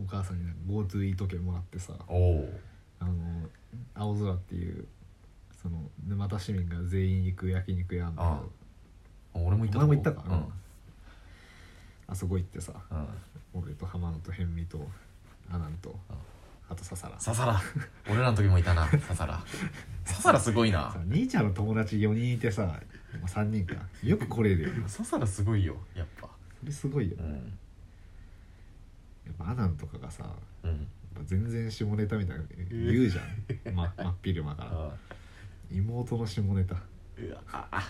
お母さんに GoTo イート券もらってさおおあの青空っていうその沼田市民が全員行く焼肉屋あんだけあど俺も行ったお前も行ったか。うん、あそこ行ってさうん、俺と浜野と辺見とアナンとうん。あとササラ。ササラ。俺らの時もいたなササラ。ササラすごいな。(laughs) さ兄ちゃんの友達4人いてさまあ3人か。よく来れるよなササラすごいよやっぱ。それすごいよ、うん。やっぱアナンとかがさやっうんぱ全然下ネタみたいな言うじゃん、ま、(laughs) 真っ昼間から。あ妹の下ネタ。うわ。ああ。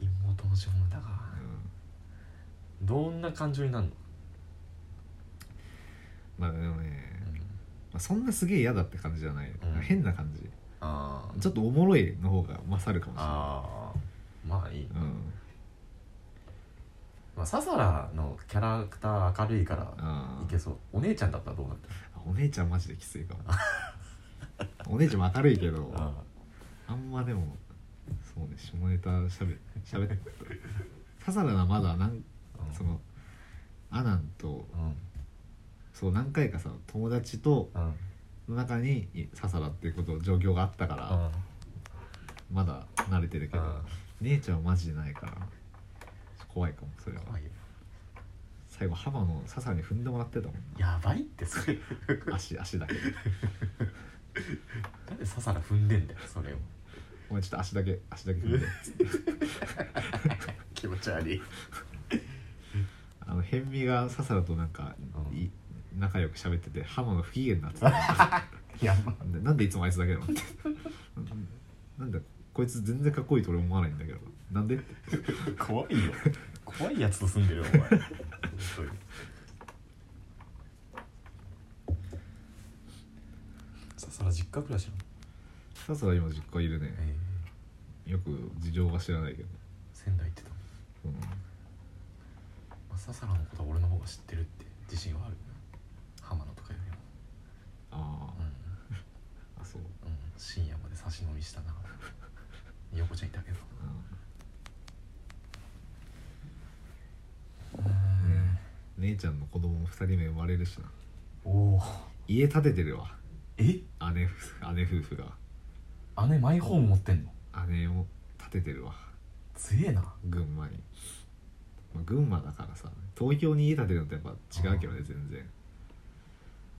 妹の下ネタか。うん。どんな感情になるの、まあでもね、まあ、そんなすげえ嫌だって感じじゃない、うん。変な感じあー。ちょっとおもろいの方が勝るかもしれない。あー。まあいい、うん。まあ、ササラのキャラクター明るいからあいけそう。お姉ちゃんだったらどうだっお姉ちゃんマジできついかも。お姉ちゃんも明るいけどたあ (laughs) あんまでもそうね下ネタしゃべしゃべって。ササラはまだなんそのアナンとうんうん。そう何回かさ友達とうんの中にササラっていうこと状況があったからまだ慣れてるけどうん。姉ちゃんはマジでないから怖いかもそれは。怖いよ。最後浜のササラに踏んでもらってたもん。やばいってそれ。足 (laughs) 足だけ。なんでササラ踏んでんだよそれを。お前ちょっと足だけ足だけ踏んで。(laughs) 気持ち悪い。あの辺見がササラとなんかうん。い仲良く喋ってて浜の不機嫌になってた。(laughs) やばでなんでいつもあいつだけなの？ってなんでこいつ全然かっこいいと俺思わないんだけど。なんで？って怖いよ。怖いやつと住んでるよお前。本当に。ササラ実家暮らしなの。ササラ今実家いるね。えよく事情は知らないけど、仙台行ってたの、うん、まあ、ササラのことは俺の方が知ってるって自信はあるあうん。ああそう、うん、深夜まで差し飲みしたな。横ちゃんいたけど。うん。姉ちゃんの子供も2人目生まれるしな。おお家建ててるわ。え？姉夫姉夫婦が。姉マイホーム持ってんの？姉を建ててるわ。強えな。群馬に、まあ、群馬だからさ東京に家建てるのとやっぱ違うけどね全然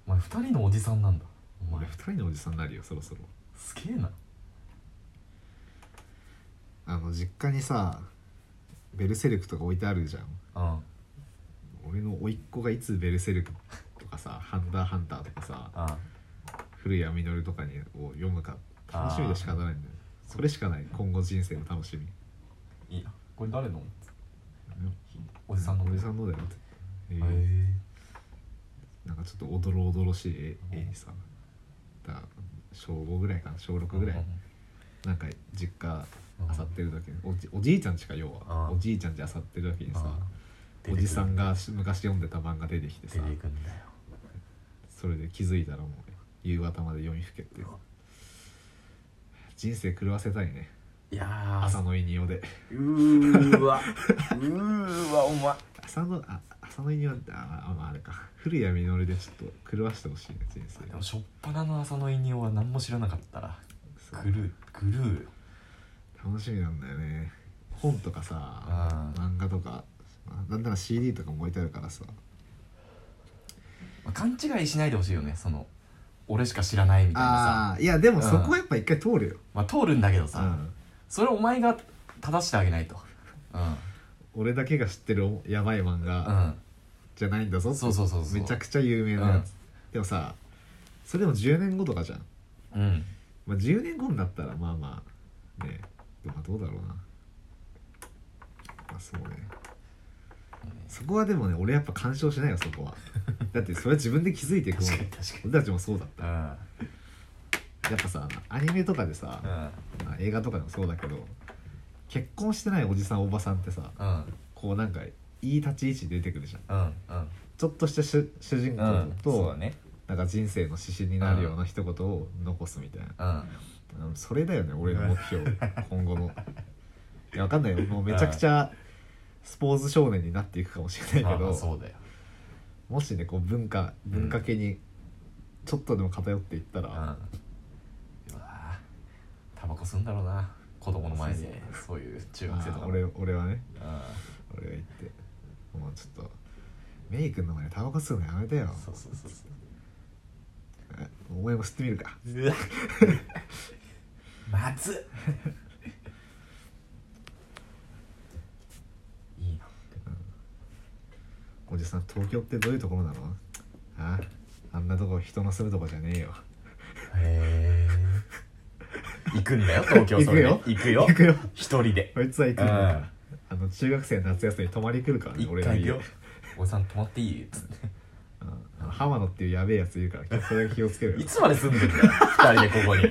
お前二人のおじさんなんだ。お俺前2人のおじさんになるよそろそろ。すげえな。あの実家にさベルセルクとか置いてあるじゃん。うん。俺の甥っ子がいつベルセルクとかさ (laughs) ハンターハンターとかさあ古谷実とかにを読むか楽しみで仕方ないんだよ。それしかない今後人生の楽しみ。いいなこれ誰の？おじさんの。おじさんのだよ。って、えへー。えちょっとおどろおどろしい絵絵にさだ小5ぐらいかな。小6ぐらい。なんか実家あさってる時におじおじいちゃんちか要は。あおじいちゃんちあさってる時にさあおじさんが昔読んでた漫画出てきて出さそれで気づいたらもう夕方まで読みふけって人生狂わせたいね。いやー。朝の犬用で。うーわ。うーわお前。(laughs) 朝のあ朝の犬用ってああまああれか。古谷実でちょっと狂わしてほしいね人生。でもしょっぱなの朝の引用は何も知らなかったら。グルーグルー。楽しみなんだよね。本とかさ漫画とかまあなんなら CD とかも置いてあるからさ。まあ勘違いしないでほしいよねその俺しか知らないみたいなさ。ああーいやでもそこはやっぱ一回通るよ、まあ通るんだけどさ、うん、それお前が正してあげないと。俺だけが知ってるやばい漫うんう画んじゃないんだぞ。ってそうそうそうそう。めちゃくちゃ有名なやつ、でもさそれでも10年後とかじゃん、うん。まあ、10年後になったらまあまあねでもまあどうだろうな。まあそうね。そこはでもね俺やっぱ干渉しないよそこは。(laughs) だってそれは自分で気づいていくもん。確かに確か俺たちもそうだっうん。たやっぱさアニメとかでさ、うん。まあ映画とかでもそうだけど結婚してないおじさんおばさんってさうん。こうなんかいい立ち位置出てくるじゃん。うんうん。ちょっとした主主人うん公と、ね。なんか人生の指針になるような一言を残すみたいな、うん。うんそれだよね俺の目標。(laughs) 今後の。いやわかんないよ。もうめちゃくちゃスポーツ少年になっていくかもしれないけどあそうだよ。もしねこう文化文化系にちょっとでも偏っていったら、タバコ吸うんだろうな子供の前で。そういう中学生とかあ俺俺はね。う俺が言ってもうちょっとメイ君の前でタバコ吸うのやめてよ。んそうそうそうそう。えお前も吸ってみるか。うわ。まずっいいな。おじさん東京ってどういうところなの？ああんなとこ人の住むとこじゃねえよ。へえ。行くんだよ東京それで。(laughs) 行行くよ。行くよ。一人で。こいつは行く。ん。だよあの中学生の夏休みに泊まり来るからね一俺のおじさん泊まっていい？っつって浜野っていうやべえやついるから (laughs) それだけ気をつけるよ。いつまで住んでんだよ二人でここに。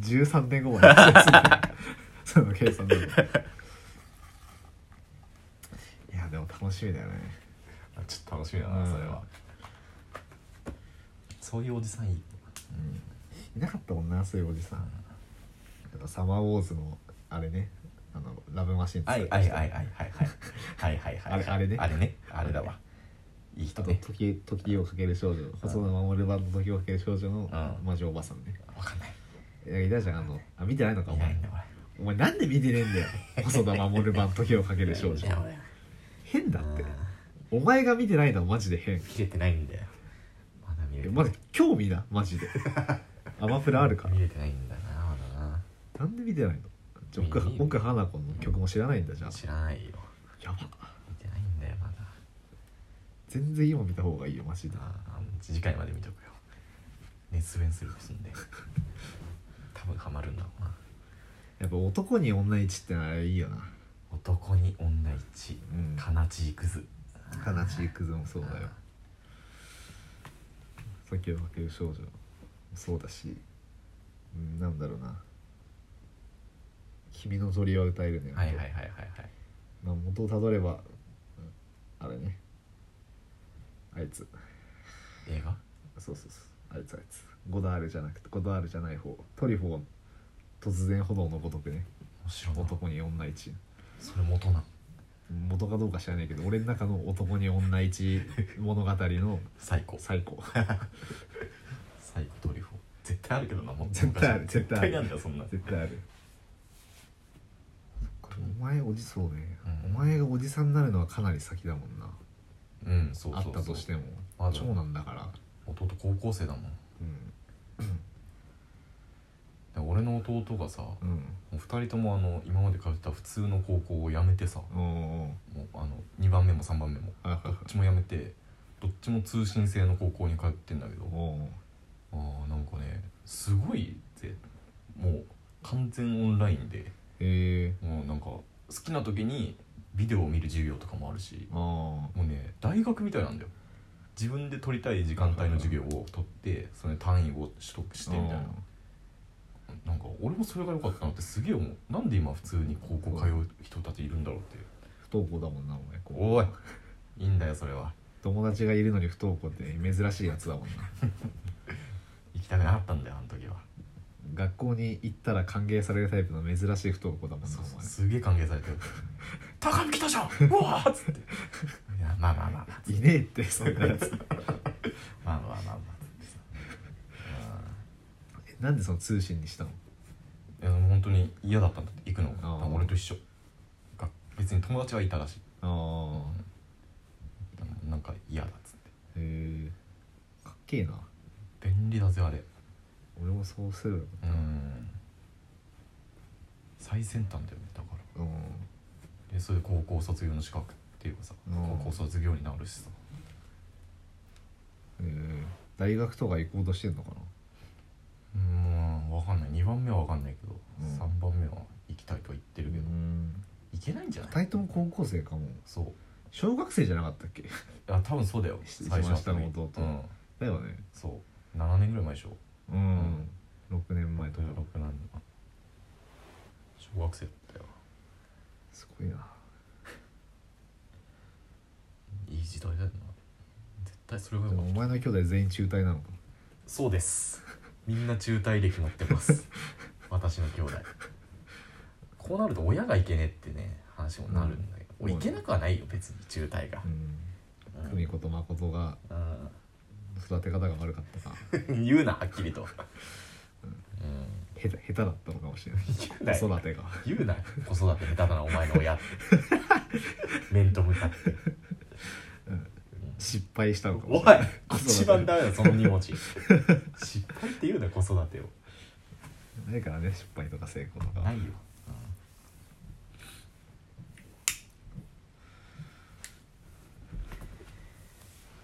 13年後までその計算だといやでも楽しみだよね。ちょっと楽しみだうなん。それは。そういうおじさんいい。いなかったもんなそういうおじさん。サマーウォーズのあれね。あのラブマシン作はいったはいはいはいはいはい。はいはいはい。あれあれね。あれね。あれだわ。いい人ね。時「時をかける少女」細田守版の「時をかける少女」の魔女おばさんね。わかんない。いやいたじゃん。あのあ見てないのかお前。お前なんで見てねえんだよ。(laughs) 細田守版「時をかける少女」変だって。お前が見てないのはマジで変。切れてないんだよ。まだ見れてまだ興味なマジで。(laughs) アマプラあるから。見れてないんだなまだな。なんで見てないの？じゃあ奥花子の曲も知らないんだじゃあ。知らないよ。やば。見てないんだよまだ。全然今見た方がいいよマジで。ああ次回まで見とくよ。熱弁するですんで多分ハマるんだろうな。やっぱ男に女一ってのはいいよな。男に女一うん。かなちいくず。かなちいくずもそうだよ。時をかける少女もそうだし、うん、なんだろうな君の鳥は歌えるね。はいはいはいはいはい。まあ、元をたどればうんあれね。あいつ。映画？そうそうそう。あいつあいつ。ゴダールじゃなくてゴダールじゃない方。トリフォー突然炎のごとくね。面白いな。男に女一。それ元な元かどうか知らないけど俺の中の男に女一物語の最高。最高。(laughs) 最高トリュフ絶対あるけどなもう絶対ある絶対ある。なんだよそんな。絶対あるお前おじそうね、うん。お前がおじさんになるのはかなり先だもんな。うんそうそうあそう。ったとしても。まだ。長男だから。弟高校生だもん。うん。(clears throat) で俺の弟がさもうん。う2人ともあの今まで通ってた普通の高校を辞めてさもうあの2番目も3番目もどっちも辞めてどっちも通信制の高校に通ってんだけどおあーなんかねすごいぜ。もう完全オンラインでへえもうなんか好きな時にビデオを見る授業とかもあるしああもうね大学みたいなんだよ。自分で取りたい時間帯の授業を取ってそれ単位を取得してみたいな。なんか俺もそれが良かったなってすげえ思う。なんで今普通に高校通う人たちいるんだろうって不登校だもんなお前こう。おいいいんだよそれは。友達がいるのに不登校って珍しいやつだもんな。(laughs) 行きたくなかったんだよあの時は学校に行ったら歓迎されるタイプの珍しい不登校だもんなそうそうおすげえ歓迎されてる「高見来たじゃんうわ!」っつって。いやまあまあまあいねえってそんなやつ。まあまあまあまあえなんでその通信にしたのうんいや本当に嫌だったんだって行くのあーが俺と一緒が別に友達はいたらしいああなんか嫌だっつってへえかっけえな便利だぜあれ俺もそうするうん。最先端だよねだから。うん。でそ高校卒業の資格っていうかさうん。高校卒業になるしさ。えー、大学とか行こうとしてんのかな？うん分かんない。2番目は分かんないけど、うん。3番目は行きたいとは言ってるけど、ん。行けないんじゃない？2人とも高校生かも。そう。小学生じゃなかったっけ？あ多分そうだよ。し最初の弟。うん。だよね。そう。7年ぐらい前でしょうん、6年前とか。6なんだ小学生だったよ。すごいな。いい時代だよな。絶対それがでもお前の兄弟全員中退なのか。そうです。みんな中退歴持ってます。(laughs) 私の兄弟。こうなると親がいけねえってね話もなるんだけど、うん、いけなくはないよ別に中退が、うん、う、子と誠が、うん。育て方が悪かったか (laughs) 言うなはっきりと、うん、下手下手だったのかもしれない。言うなよ。子育てが。言うな子育て下手だなお前の親。っ (laughs) て面と向かって。失敗したのかおいもしれない。一番ダメだその2文字。(laughs) 失敗って言うな子育てを。ないからね失敗とか成功とかないよ、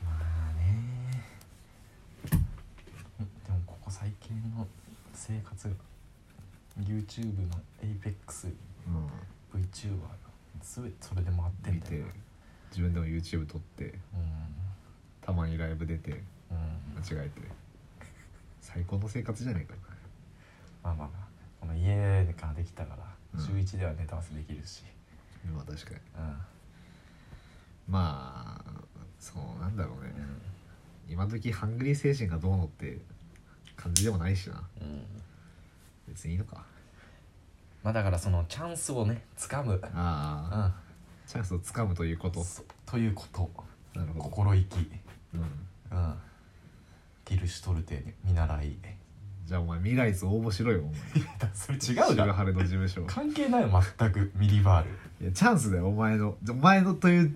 まあねでもここ最近の生活が YouTube の APEX う VTuber が全てそれで回ってん見てんだよな自分でも YouTube 撮ってたまにライブ出てうん、うん、間違えて。最高の生活じゃねえかまあまあまあこの家ができたからうん。週1ではネタ合わせできるし。まあ確かに。うん。まあそうなんだろうね。うん。今時ハングリー精神がどうのって感じでもないしな。うん。別にいいのか。まあだからそのチャンスをね掴む、ああ、うん、チャンスをつかむということ。そということ。なるほど、心意気。うん、うん。ギルシュトルテに見習い。じゃあお前未来図応募しろよお前。(laughs) それ違う白だろ晴れの事務所。関係ないよ全くミリバール。いやチャンスだよお前の。お前のという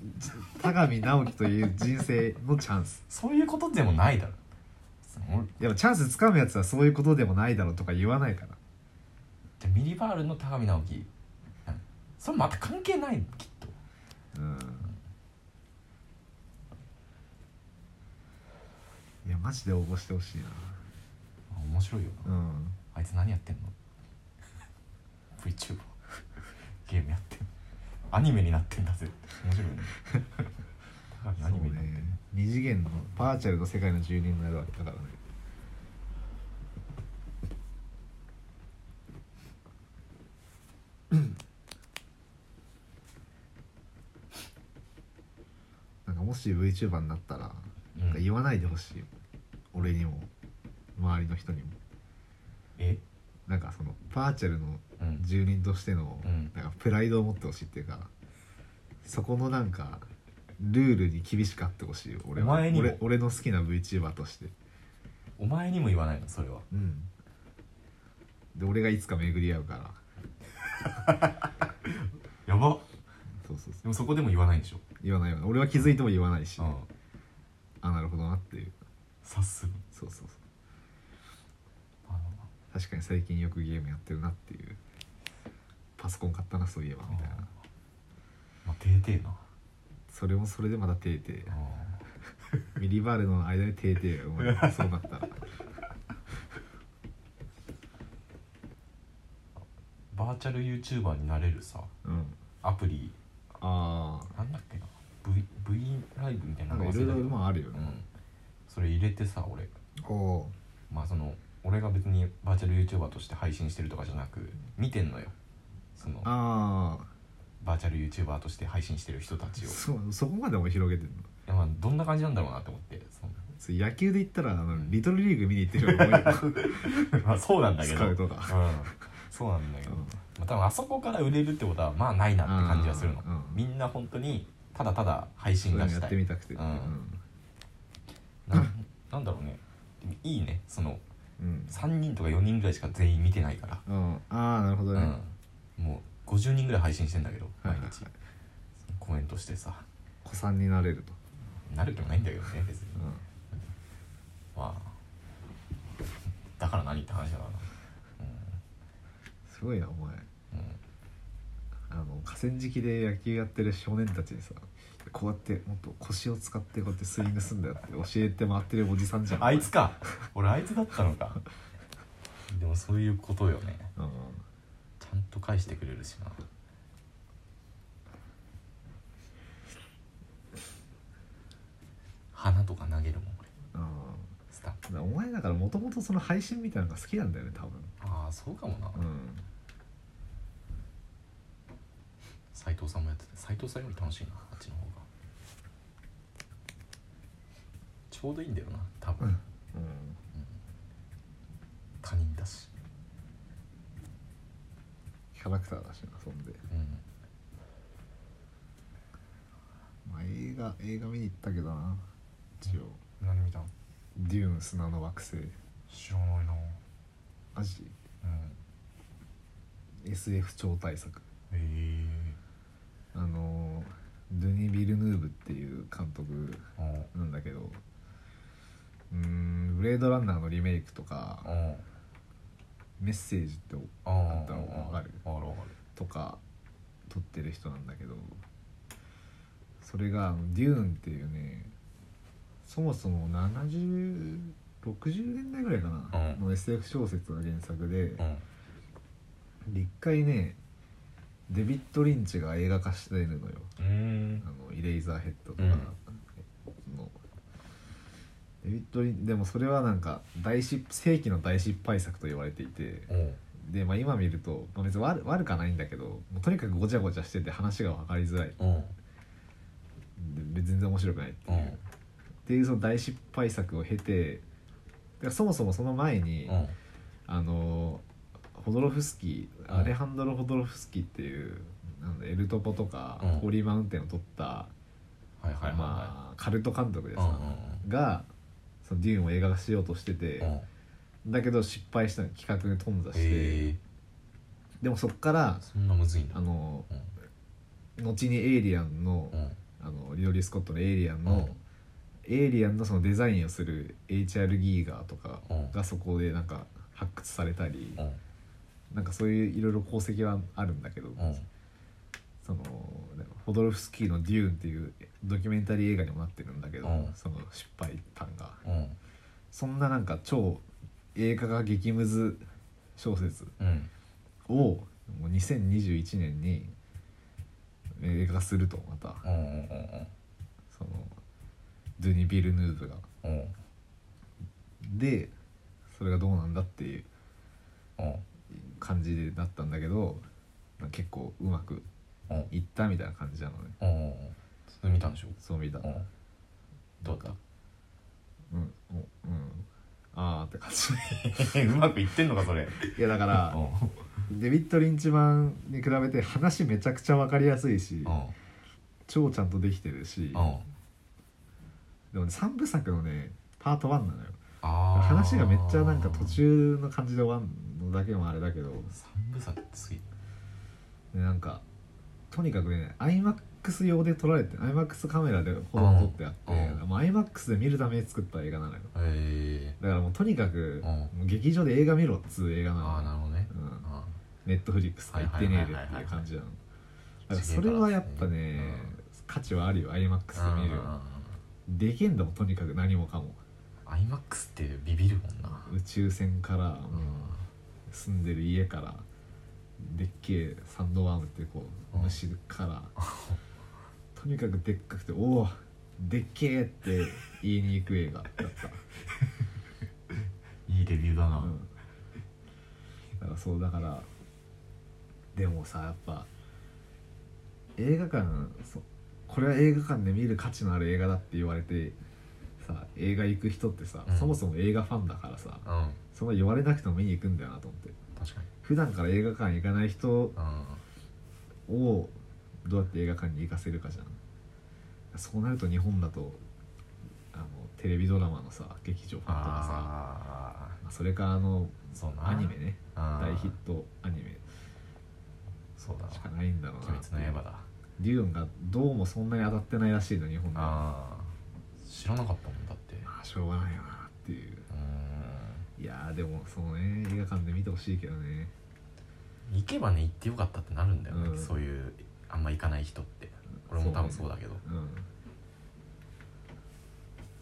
高見直樹という人生のチャンス。そういうことでもないだろ俺でもチャンスつかむやつはそういうことでもないだろうとか言わないからじゃあミリバールの高見直樹。うん。それまた関係ないのきっと。うん。いやマジで応募してほしいな。あ面白いよな、うん。あいつ何やってんの？VTuber ゲームやってんの。アニメになってんだぜ。面白いね高見アニメになってんのね二次元のバーチャルの世界の住人になるわけだからね。なんかもし VTuber になったらなんか言わないでほしいよ、俺にも。周りの人にも。え？なんかそのバーチャルのうん。住人としてのうん。なんかプライドを持ってほしいっていうかそこのなんかルールに厳しくあってほしいよ。俺は。お前にも。俺俺の好きな VTuber として。お前にも言わないのそれは。うん。で俺がいつか巡り合うから。(laughs) やば。そうそうそう。でもそこでも言わないんでしょ？言わないよ俺は気づいても言わないし、うん。あなるほどなっていう。察する。そうそうそう。あ確かに最近よくゲームやってるなっていう。パソコン買ったなそういえばみたいな。まあてえてえなそれもそれでまたていてあミリバールの間でていてお前そうなった。ら (laughs) バーチャル YouTuber になれるさうん。アプリ。あなんだっけな。V, v ライブみたいあななんかいろああるよね、うん。それ入れてさ俺。おおまあその俺が別にバーチャル YouTuber として配信してるとかじゃなく見てんのよ。その。あバーチャル YouTuber として配信してる人たちを。あそうそこまでも広げてんの？いやまあどんな感じなんだろうなって思ってそのそう野球で言ったらあのリトルリーグ見に行ってる (laughs) まあそうなんだけど。スカウトが。うん、そうなんだけど、うん。まあ、多分あそこから売れるってことはまあないなって感じはするの、うんうんみんな本当にただただ配信がしたい。ってみたくて。うん。ななんだろうね。いいね。そのうん。3人とか4人ぐらいしか全員見てないから、ああなるほどね、うん、もう50人ぐらい配信してんだけど毎日、コメントしてさ。子さんになれると、なる気もないんだけどね別に。うん、まあだから何って話だなすごいなお前。うん、うんあの河川敷で野球やってる少年たちにさこうやってもっと腰を使ってこうやってスイングすんだよって教えて回ってるおじさんじゃんあいつか。俺あいつだったのか。でもそういうことよね。うんちゃんと返してくれるしな。花とか投げるもん俺。うんスタッだからお前だからもともとその配信みたいなのが好きなんだよね多分。ああそうかもな。うん。斎藤さんもやってて斎藤さんより楽しいなあっちの方が。ちょうどいいんだよな多分、うん。他人だし。キャラクターだしなそんで、うんまあ、映画映画見に行ったけどな。一応。何見たん「デューン砂の惑星。知らないな」マジ？うん。SF 超大作。へえ。あのドゥニ・ビルヌーブっていう監督うん。なんだけど。うーん「ブレードランナー」のリメイクとか。うん「メッセージ」ってああんたのわかる。とか撮ってる人なんだけどそれがあの「デューン」っていうねそもそも7060年代ぐらいかな、うん。の SF 小説が原作で、うん。で一回ねデビッド・リンチが映画化してるのよ。あのイレイザーヘッドとか。うん。の、デビッド・リンでもそれはなんか大失世紀の大失敗作と言われていてで、まあ、今見ると、まあ、別に悪悪くはないんだけどもうとにかくごちゃごちゃしてて話が分かりづらい。で全然面白くないっていう、うん。っていうその大失敗作を経てそもそもその前に、うん。あのホドロフスキー、うん。アレハンドロ・ホドロフスキーっていうなんだエルトポとか、うん。ホーリーマウンテンを撮った、まあ、カルト監督ですがそのデューンを映画化しようとしてて、だけど失敗したの企画に頓挫して、へえ。でもそっからそんなむずいあのうん。後にエイリアンの,、うん。あのリドリー・スコットのエイリアンの、うん。エイリアンのそのデザインをする HR ギーガーとかうん。がそこでなんか発掘されたり、うん。なんかそういういろいろ功績はあるんだけど、うん。そのホドロフスキーの「デューン」っていうドキュメンタリー映画にもなってるんだけど、うん。その失敗談が。うん。そんななんか超映画が激ムズ小説うん。をもう2021年に映画化するとまた。そのドゥニ・ビルヌーブが。うん。でそれがどうなんだっていううん。感じでだったんだけどまあ結構うまくうん。いったみたいな感じなのね。うんそれ見たんでしょ？そう見た、うん。どうだっうんおうん。ああって感た (laughs) うまくいってんのかそれ。じいやだからうん。デビッド・リンチ版に比べて話めちゃくちゃ分かりやすいしうん。超ちゃんとできてるしうん。でもね3部作のねパート1なのよ。話がめっちゃなんか途中の感じで終わんのだけもあれだけど。三部作ってすげえ。でなんかとにかくね iMAX 用で撮られて iMAX カメラでほとんど撮ってあって、うん。もう iMAX で見るために作った映画なのよ。だからもうとにかく、劇場で映画見ろっつう映画なのああなるほどね。ネットフリックスが言ってねえでっていう感じなの。だからそれはやっぱね価値はあるよ。iMAX で見るでけんだもんとにかく何もかも。iMAX ってビビるもんな。宇宙船からうん。住んでる家からでっけえサンドワームってこううん。虫から (laughs) とにかくでっかくておおでっけえって言いに行く映画だった、(laughs) いいレビューだな。うん、だからそうだからでもさやっぱ映画館そこれは映画館で見る価値のある映画だって言われてさ映画行く人ってさ、うん。そもそも映画ファンだからさうん。そんな言われなくても見に行くんだよなと思って。確かに。普段から映画館行かない人うん。をどうやって映画館に行かせるかじゃん。そうなると日本だとあのテレビドラマのさ劇場版とかさあまあそれかあのアニメね。大ヒットアニメ。そうだしかないんだろうな鬼滅の刃だ。デューンがどうもそんなに当たってないらしいの日本で知らなかったもんだって。まあしょうがないよなっていう。ういやーでもそうね映画館で見てほしいけどね。ん行けばね行ってよかったってなるんだよね、うん。そういうあんま行かない人って。俺も多分そうだけど。うん。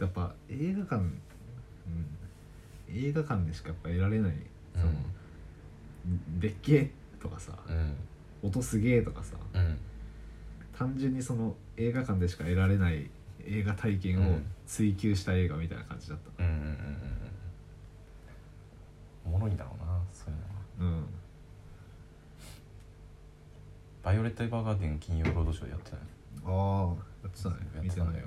やっぱ映画館、うん、映画館でしかやっぱ得られないその、でっけえとかさうん。音すげえとかさうん。単純にその映画館でしか得られない映画体験をうん。追求した映画みたいな感じだったうんうんうんうんうん。おもろいんだろうなそういうのは。うんバイオレット・エヴァーガーデン金曜ロードショーでやってたよああやってたね。見てないよ。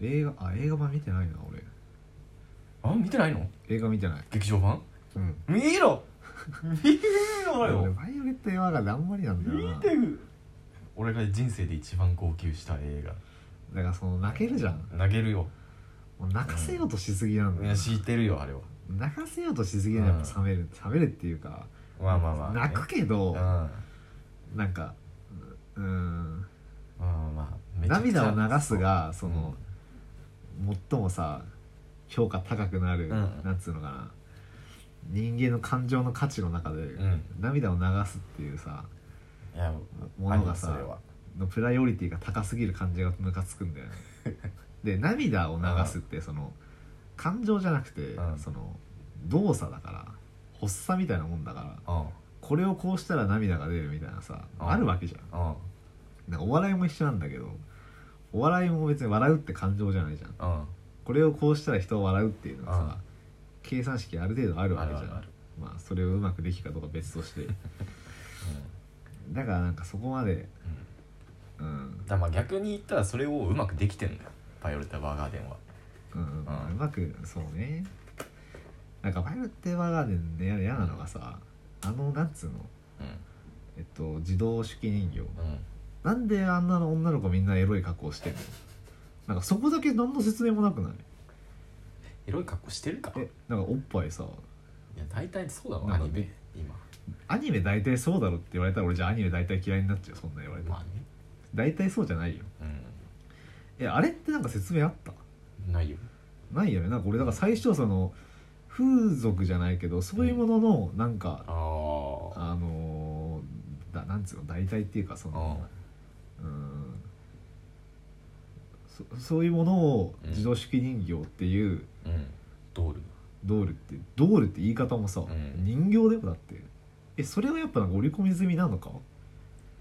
映画あ映画版見てないな俺。あ見てないの？映画見てない。劇場版？うん。見ろ！(laughs) 見ろ俺よバイオレット・エヴァーガーデンあんまりなんだよな。見てる！俺が人生で一番号泣した映だからその泣けるじゃん。画投げるよ。もう泣かせようとしすぎなんだよな、いや知ってるよあれは。泣かせようとしすぎるのやっぱ冷める、冷めるっていうか。まあまあまあ、ね、泣くけど、うん。まなんかうん。あまあ涙を流すがその、最もさ評価高くなる、うん。なんつうのかな。人間の感情の価値の中で、うん。涙を流すっていうさものがさのプライオリティが高すぎる感じがムカつくんだよね。(laughs) で涙を流すってその感情じゃなくて、うん。その動作だから発作みたいなもんだからうんこれをこうしたら涙が出るみたいなさ、うん。あるわけじゃん。うん。なんかお笑いも一緒なんだけどお笑いも別に笑うって感情じゃないじゃん。うん。これをこうしたら人を笑うっていうのはさ、うん。計算式ある程度あるわけじゃん。まあそれをうまくできるかどうか別として。だからなんかそこまでうん。うん。だまあ逆に言ったらそれをうまくできてんだよ。バイオレット・バーガーデンは。うんうん。うん。うまくそうね。なんかバイオレット・エヴァーガーデンで嫌なのがさあのなんつうの？うえっと自動手記人形。なんであんなの女の子みんなエロい格好してんの？なんかそこだけ何の説明もなくない？エロい格好してるか？いえなんかおっぱいさ。や大体そうだろなんかアニメ今。アニメ大体そうだろって言われたら俺じゃあアニメ大体嫌いになっちゃう。そんな言われて、まあね。大体そうじゃないよ。えあれってなんか説明あった？うんないよ。ないよね。なんか俺だから最初その風俗じゃないけどそういうもののなんか、あああのー、だなんつうの代替っていうかそのうん。そそういうものをうん。自動手記人形っていううん。ドール。ドールってドールって言い方もさ、ん。人形だよだってえそれはやっぱなんか織り込み済みなのか？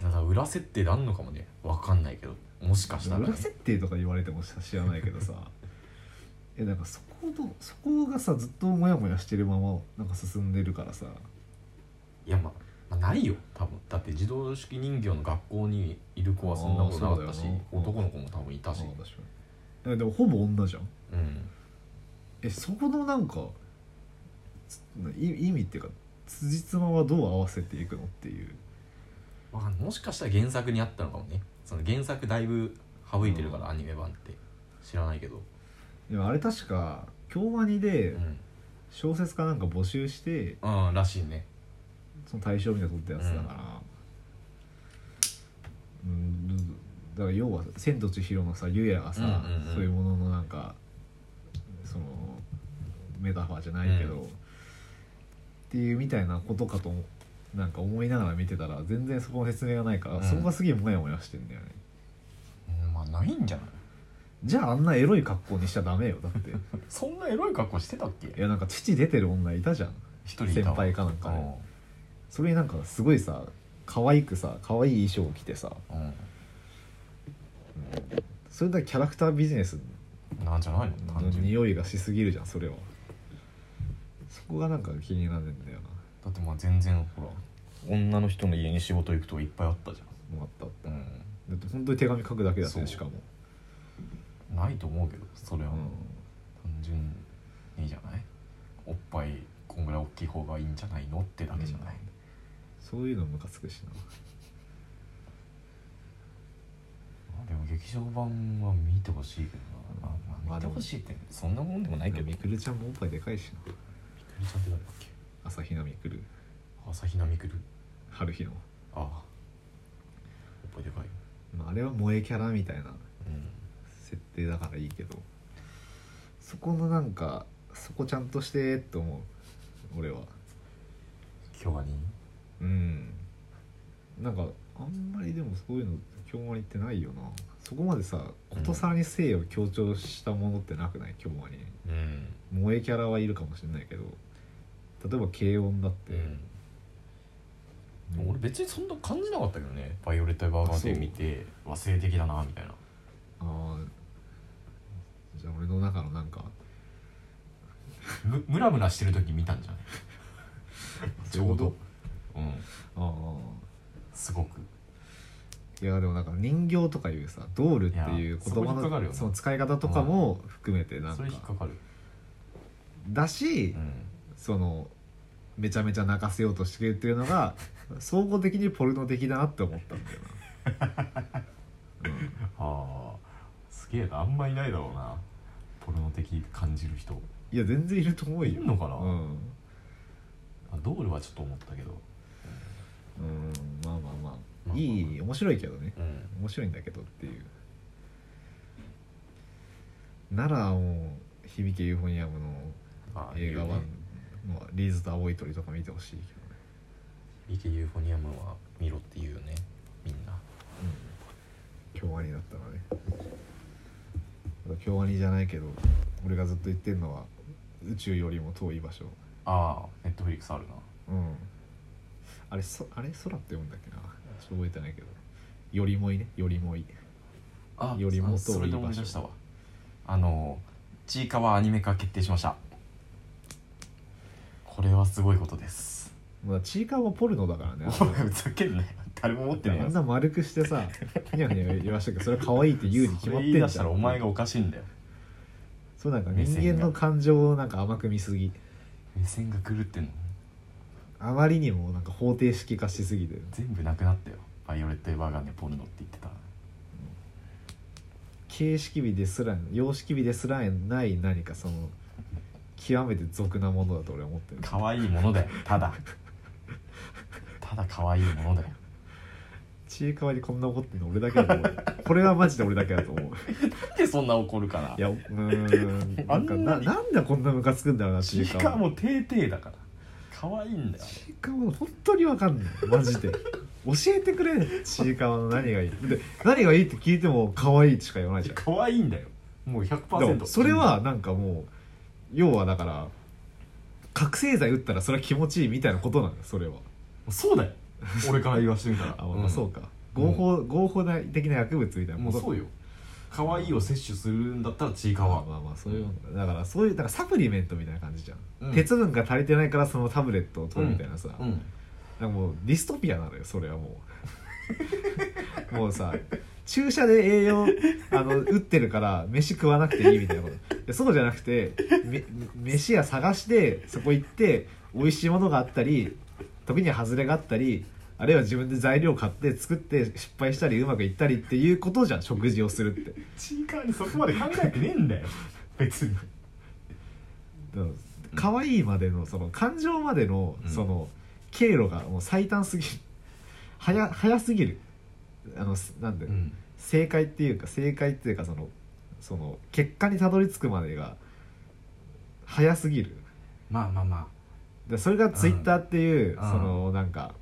だから裏設定であんのかもね。わかんないけど。もしかしたらね。裏設定とか言われても知らないけどさ。(laughs) えなんかそことそこがさずっとモヤモヤしてるままなんか進んでるからさ。いやまあ、まあ、ないよ多分。だって自動式人形の学校にいる子はそんなことなかったし男の子も多分いたし。でもほぼ女じゃん。うん。えそこのなんか意味っていうか辻褄はどう合わせていくのっていう。もしかしたら原作にあったのかもね。その原作だいぶ省いてるから、うんアニメ版って。知らないけど。でもあれ確か京アニでうん。小説かなんか募集してうんらしいね。その大賞みたいなの取ったやつだから。うん、だから要は「千と千尋」のさゆやがさ、うんうんうん。そういうもののなんかそのメタファーじゃないけど、うん。っていうみたいなことかとなんか思いながら見てたら全然そこの説明がないから、うん。そこがすげえモヤモヤしてんだよね。うんまあないんじゃない？じゃああんなエロい格好にしちゃダメよ。だって。い (laughs) そんなエロい格好してたっけ？やなんか父出てる女いたじゃん。一人いたわ。先輩かなんかで、うそれになんかすごいさ可愛くさ可愛い衣装を着てさ。ん。それだけキャラクタービジネスうんなんじゃないの？の単純に。匂いがしすぎるじゃんそれは。そこがなんか気になるんだよだってまあ全然ほら。女の人の家に仕事行くといっぱいあったじなもうあった。あっゃん。ただって本当に手紙書くだけだったそう。ねしかも。うんないと思うけどそれは。うん。単純にじゃない？おっぱいこんぐらい大きい方がいいんじゃないのってだけじゃない、そういうのムカつくしな。あでも劇場版は見てほしいけどな、まあ見てほしいってそんなもんでもないけど。みくるちゃんもおっぱいでかいしな。みくるちゃんって誰だっけ朝比奈みくる。朝比奈みくる？春日の、ああ。おっぱいでかいまあ、あれは萌えキャラみたいな。うん設定だからいいけど。そこのなんかそこちゃんとしてって思う俺は。今日はにうん。なんかあんまりでもそういうの京アニってないよな。そこまでさことさらに性を強調したものってなくない？京アニ。うん。萌えキャラはいるかもしれないけど。例えば軽音だって、うん。俺別にそんな感じなかったけどね「バイオレット・エヴァーガーデン」見て和性的だなみたいな。ああじゃあ俺の中のなんか。むムラムラしてる時見たんじゃない？(laughs) ちょうど。うん。ああ。すごく。いやでもなんか人形とかいうさドールっていう言葉いやそこ引っかかるのその使い方とかも含めてなんそかれ引っかかる。だし、うん。そのめちゃめちゃ泣かせようとしてくれてるのが (laughs) 総合的にポルノ的だなって思ったんだよな、(laughs) うん。ああ。すげえな。あんまいないだろうなポルノ的感じる人。いや全然いると思うよ。いんのかな？うん、あドールはちょっと思ったけど。うん、まあまあまあ、まあまあいい面白いけどね。うん。面白いんだけどっていう。ならもう響けユーフォニアムのああ映画は言うねもうリーズと青い鳥とか見てほしいけどね。リケユーフォニアムは見ろって言うよねみんな。京アニだったらね京アニじゃないけど俺がずっと言ってるのは宇宙よりも遠い場所。ああネットフリックスあるな。うん。あれそあれ？空って読むんだっけな？ちょっと覚えてないけど。よりもいね。よりもい。あよりも遠いそれで思い出したわ。あのちいかわアニメ化決定しました。これはすごいことです。まあチーカーはポルノだからね。(laughs) お前ふざけんなよ誰も持ってねえあよんな丸くしてさふにゃふにゃ言わしたけどそれ可愛いって言うに決まってそれ言い出したらお前がおかしいんだよ。そうなんか人間の感情をなんか甘く見すぎ。目線が狂ってんの？あまりにもなんか方程式化しすぎて。る全部なくなったよ。バイオレット・エヴァーガンでポルノって言ってた。形式美ですら様式美ですらない何かその極めて俗なものだと俺は思ってる。可愛いものだよ。ただ。ただ可愛いものだよちいかわにこんな怒ってるの俺だけだと思うこれはマジで俺だけだと思う。なんでそんな怒るかな。いやうーんなんか (laughs) な。なんでこんなムカつくんだろうなちちいかわ。いかわも低々だから。可愛いんだよ。ちいかわ本当にわかんないマジで。教えてくれちいかわの何がいい。で何がいいって聞いても可愛いしか言わないじゃん。可愛いんだよ。もうで100%もそれはなんかもう要はだから覚醒剤打ったらそれは気持ちいいみたいなことなんだよそれは。そうだよ (laughs) 俺から言わしてみたら (laughs) あ、まあそうか。合法合法的な薬物みたいな。もうそうよ。可愛いを摂取するんだったらちいかわ。まあまあまあそういうだだからそういうだからサプリメントみたいな感じじゃん、うん。鉄分が足りてないからそのタブレットを取るみたいなさ、うん。なんかもうディストピアなのよそれはもう。(laughs) もうさ注射で栄養あの打ってるから飯食わなくていいみたいなこと。でそうじゃなくてめ飯屋探してそこ行って美味しいものがあったり時には外れがあったりあるいは自分で材料買って作って失敗したりうまくいったりっていうことじゃん食事をするって。ちいかわにそこまで考えてねえんだよ。別に。可愛いまでのその感情までのうんその経路がもう最短すぎる。早早すぎる。あのすなんで、うん。正解っていうか正解っていうかそのその結果にたどり着くまでが早すぎる。まあまあまでそれがツイッターっていう、うん。そのなんか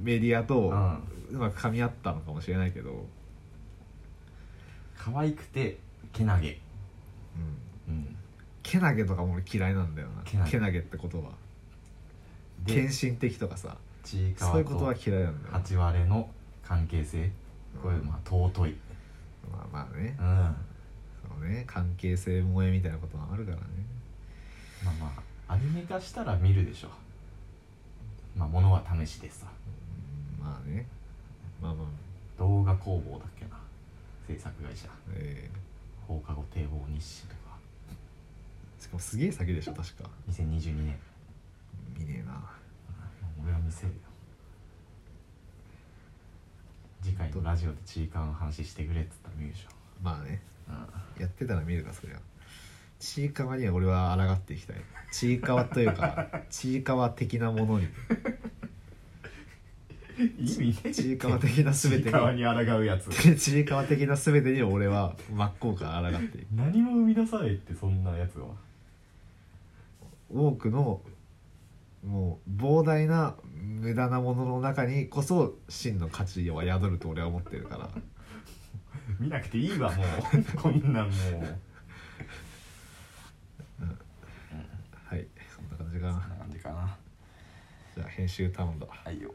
メディアとあうまく噛み合ったのかもしれないけど、可愛くてけなげ。うん、うん。けなげとかも俺嫌いなんだよな。けなげ。けなげって言葉。で献身的とかさ。ちいかわそういうことはと嫌いなんだよ八割れの関係性。これまあ尊い。まあまあね。うん。まそうね。関係性萌えみたいなこともあるからね。あまあアニメ化したら見るでしょ。まあものは試しでさ。うんまあね。まあまあ。動画工房だっけな。制作会社。え放課後堤防日誌とか。ー、しかもすげえ先でしょ確か。2022年見ねえな。俺は見せるよ。次回のラジオでちいかわの話してくれっつったら見るでしょ。まあね。うやってたら見るかそりゃ。ちいかわには俺は抗っていきたい。ちいかわというか (laughs) ちいかわ的なものに。ん意味ねちいかわ的な全てちいかわにに抗うやつ。ちいかわ的な全てに俺は真っ向から抗っていく。何も生み出さないってそんなやつは。多くのもう膨大な無駄なものの中にこそ真の価値は宿ると俺は思ってるから。(laughs) 見なくていいわもう。(laughs) こんなんもう。はい。そんな感じかな。そんな感じかな。じゃあ編集頼んだ。はいよ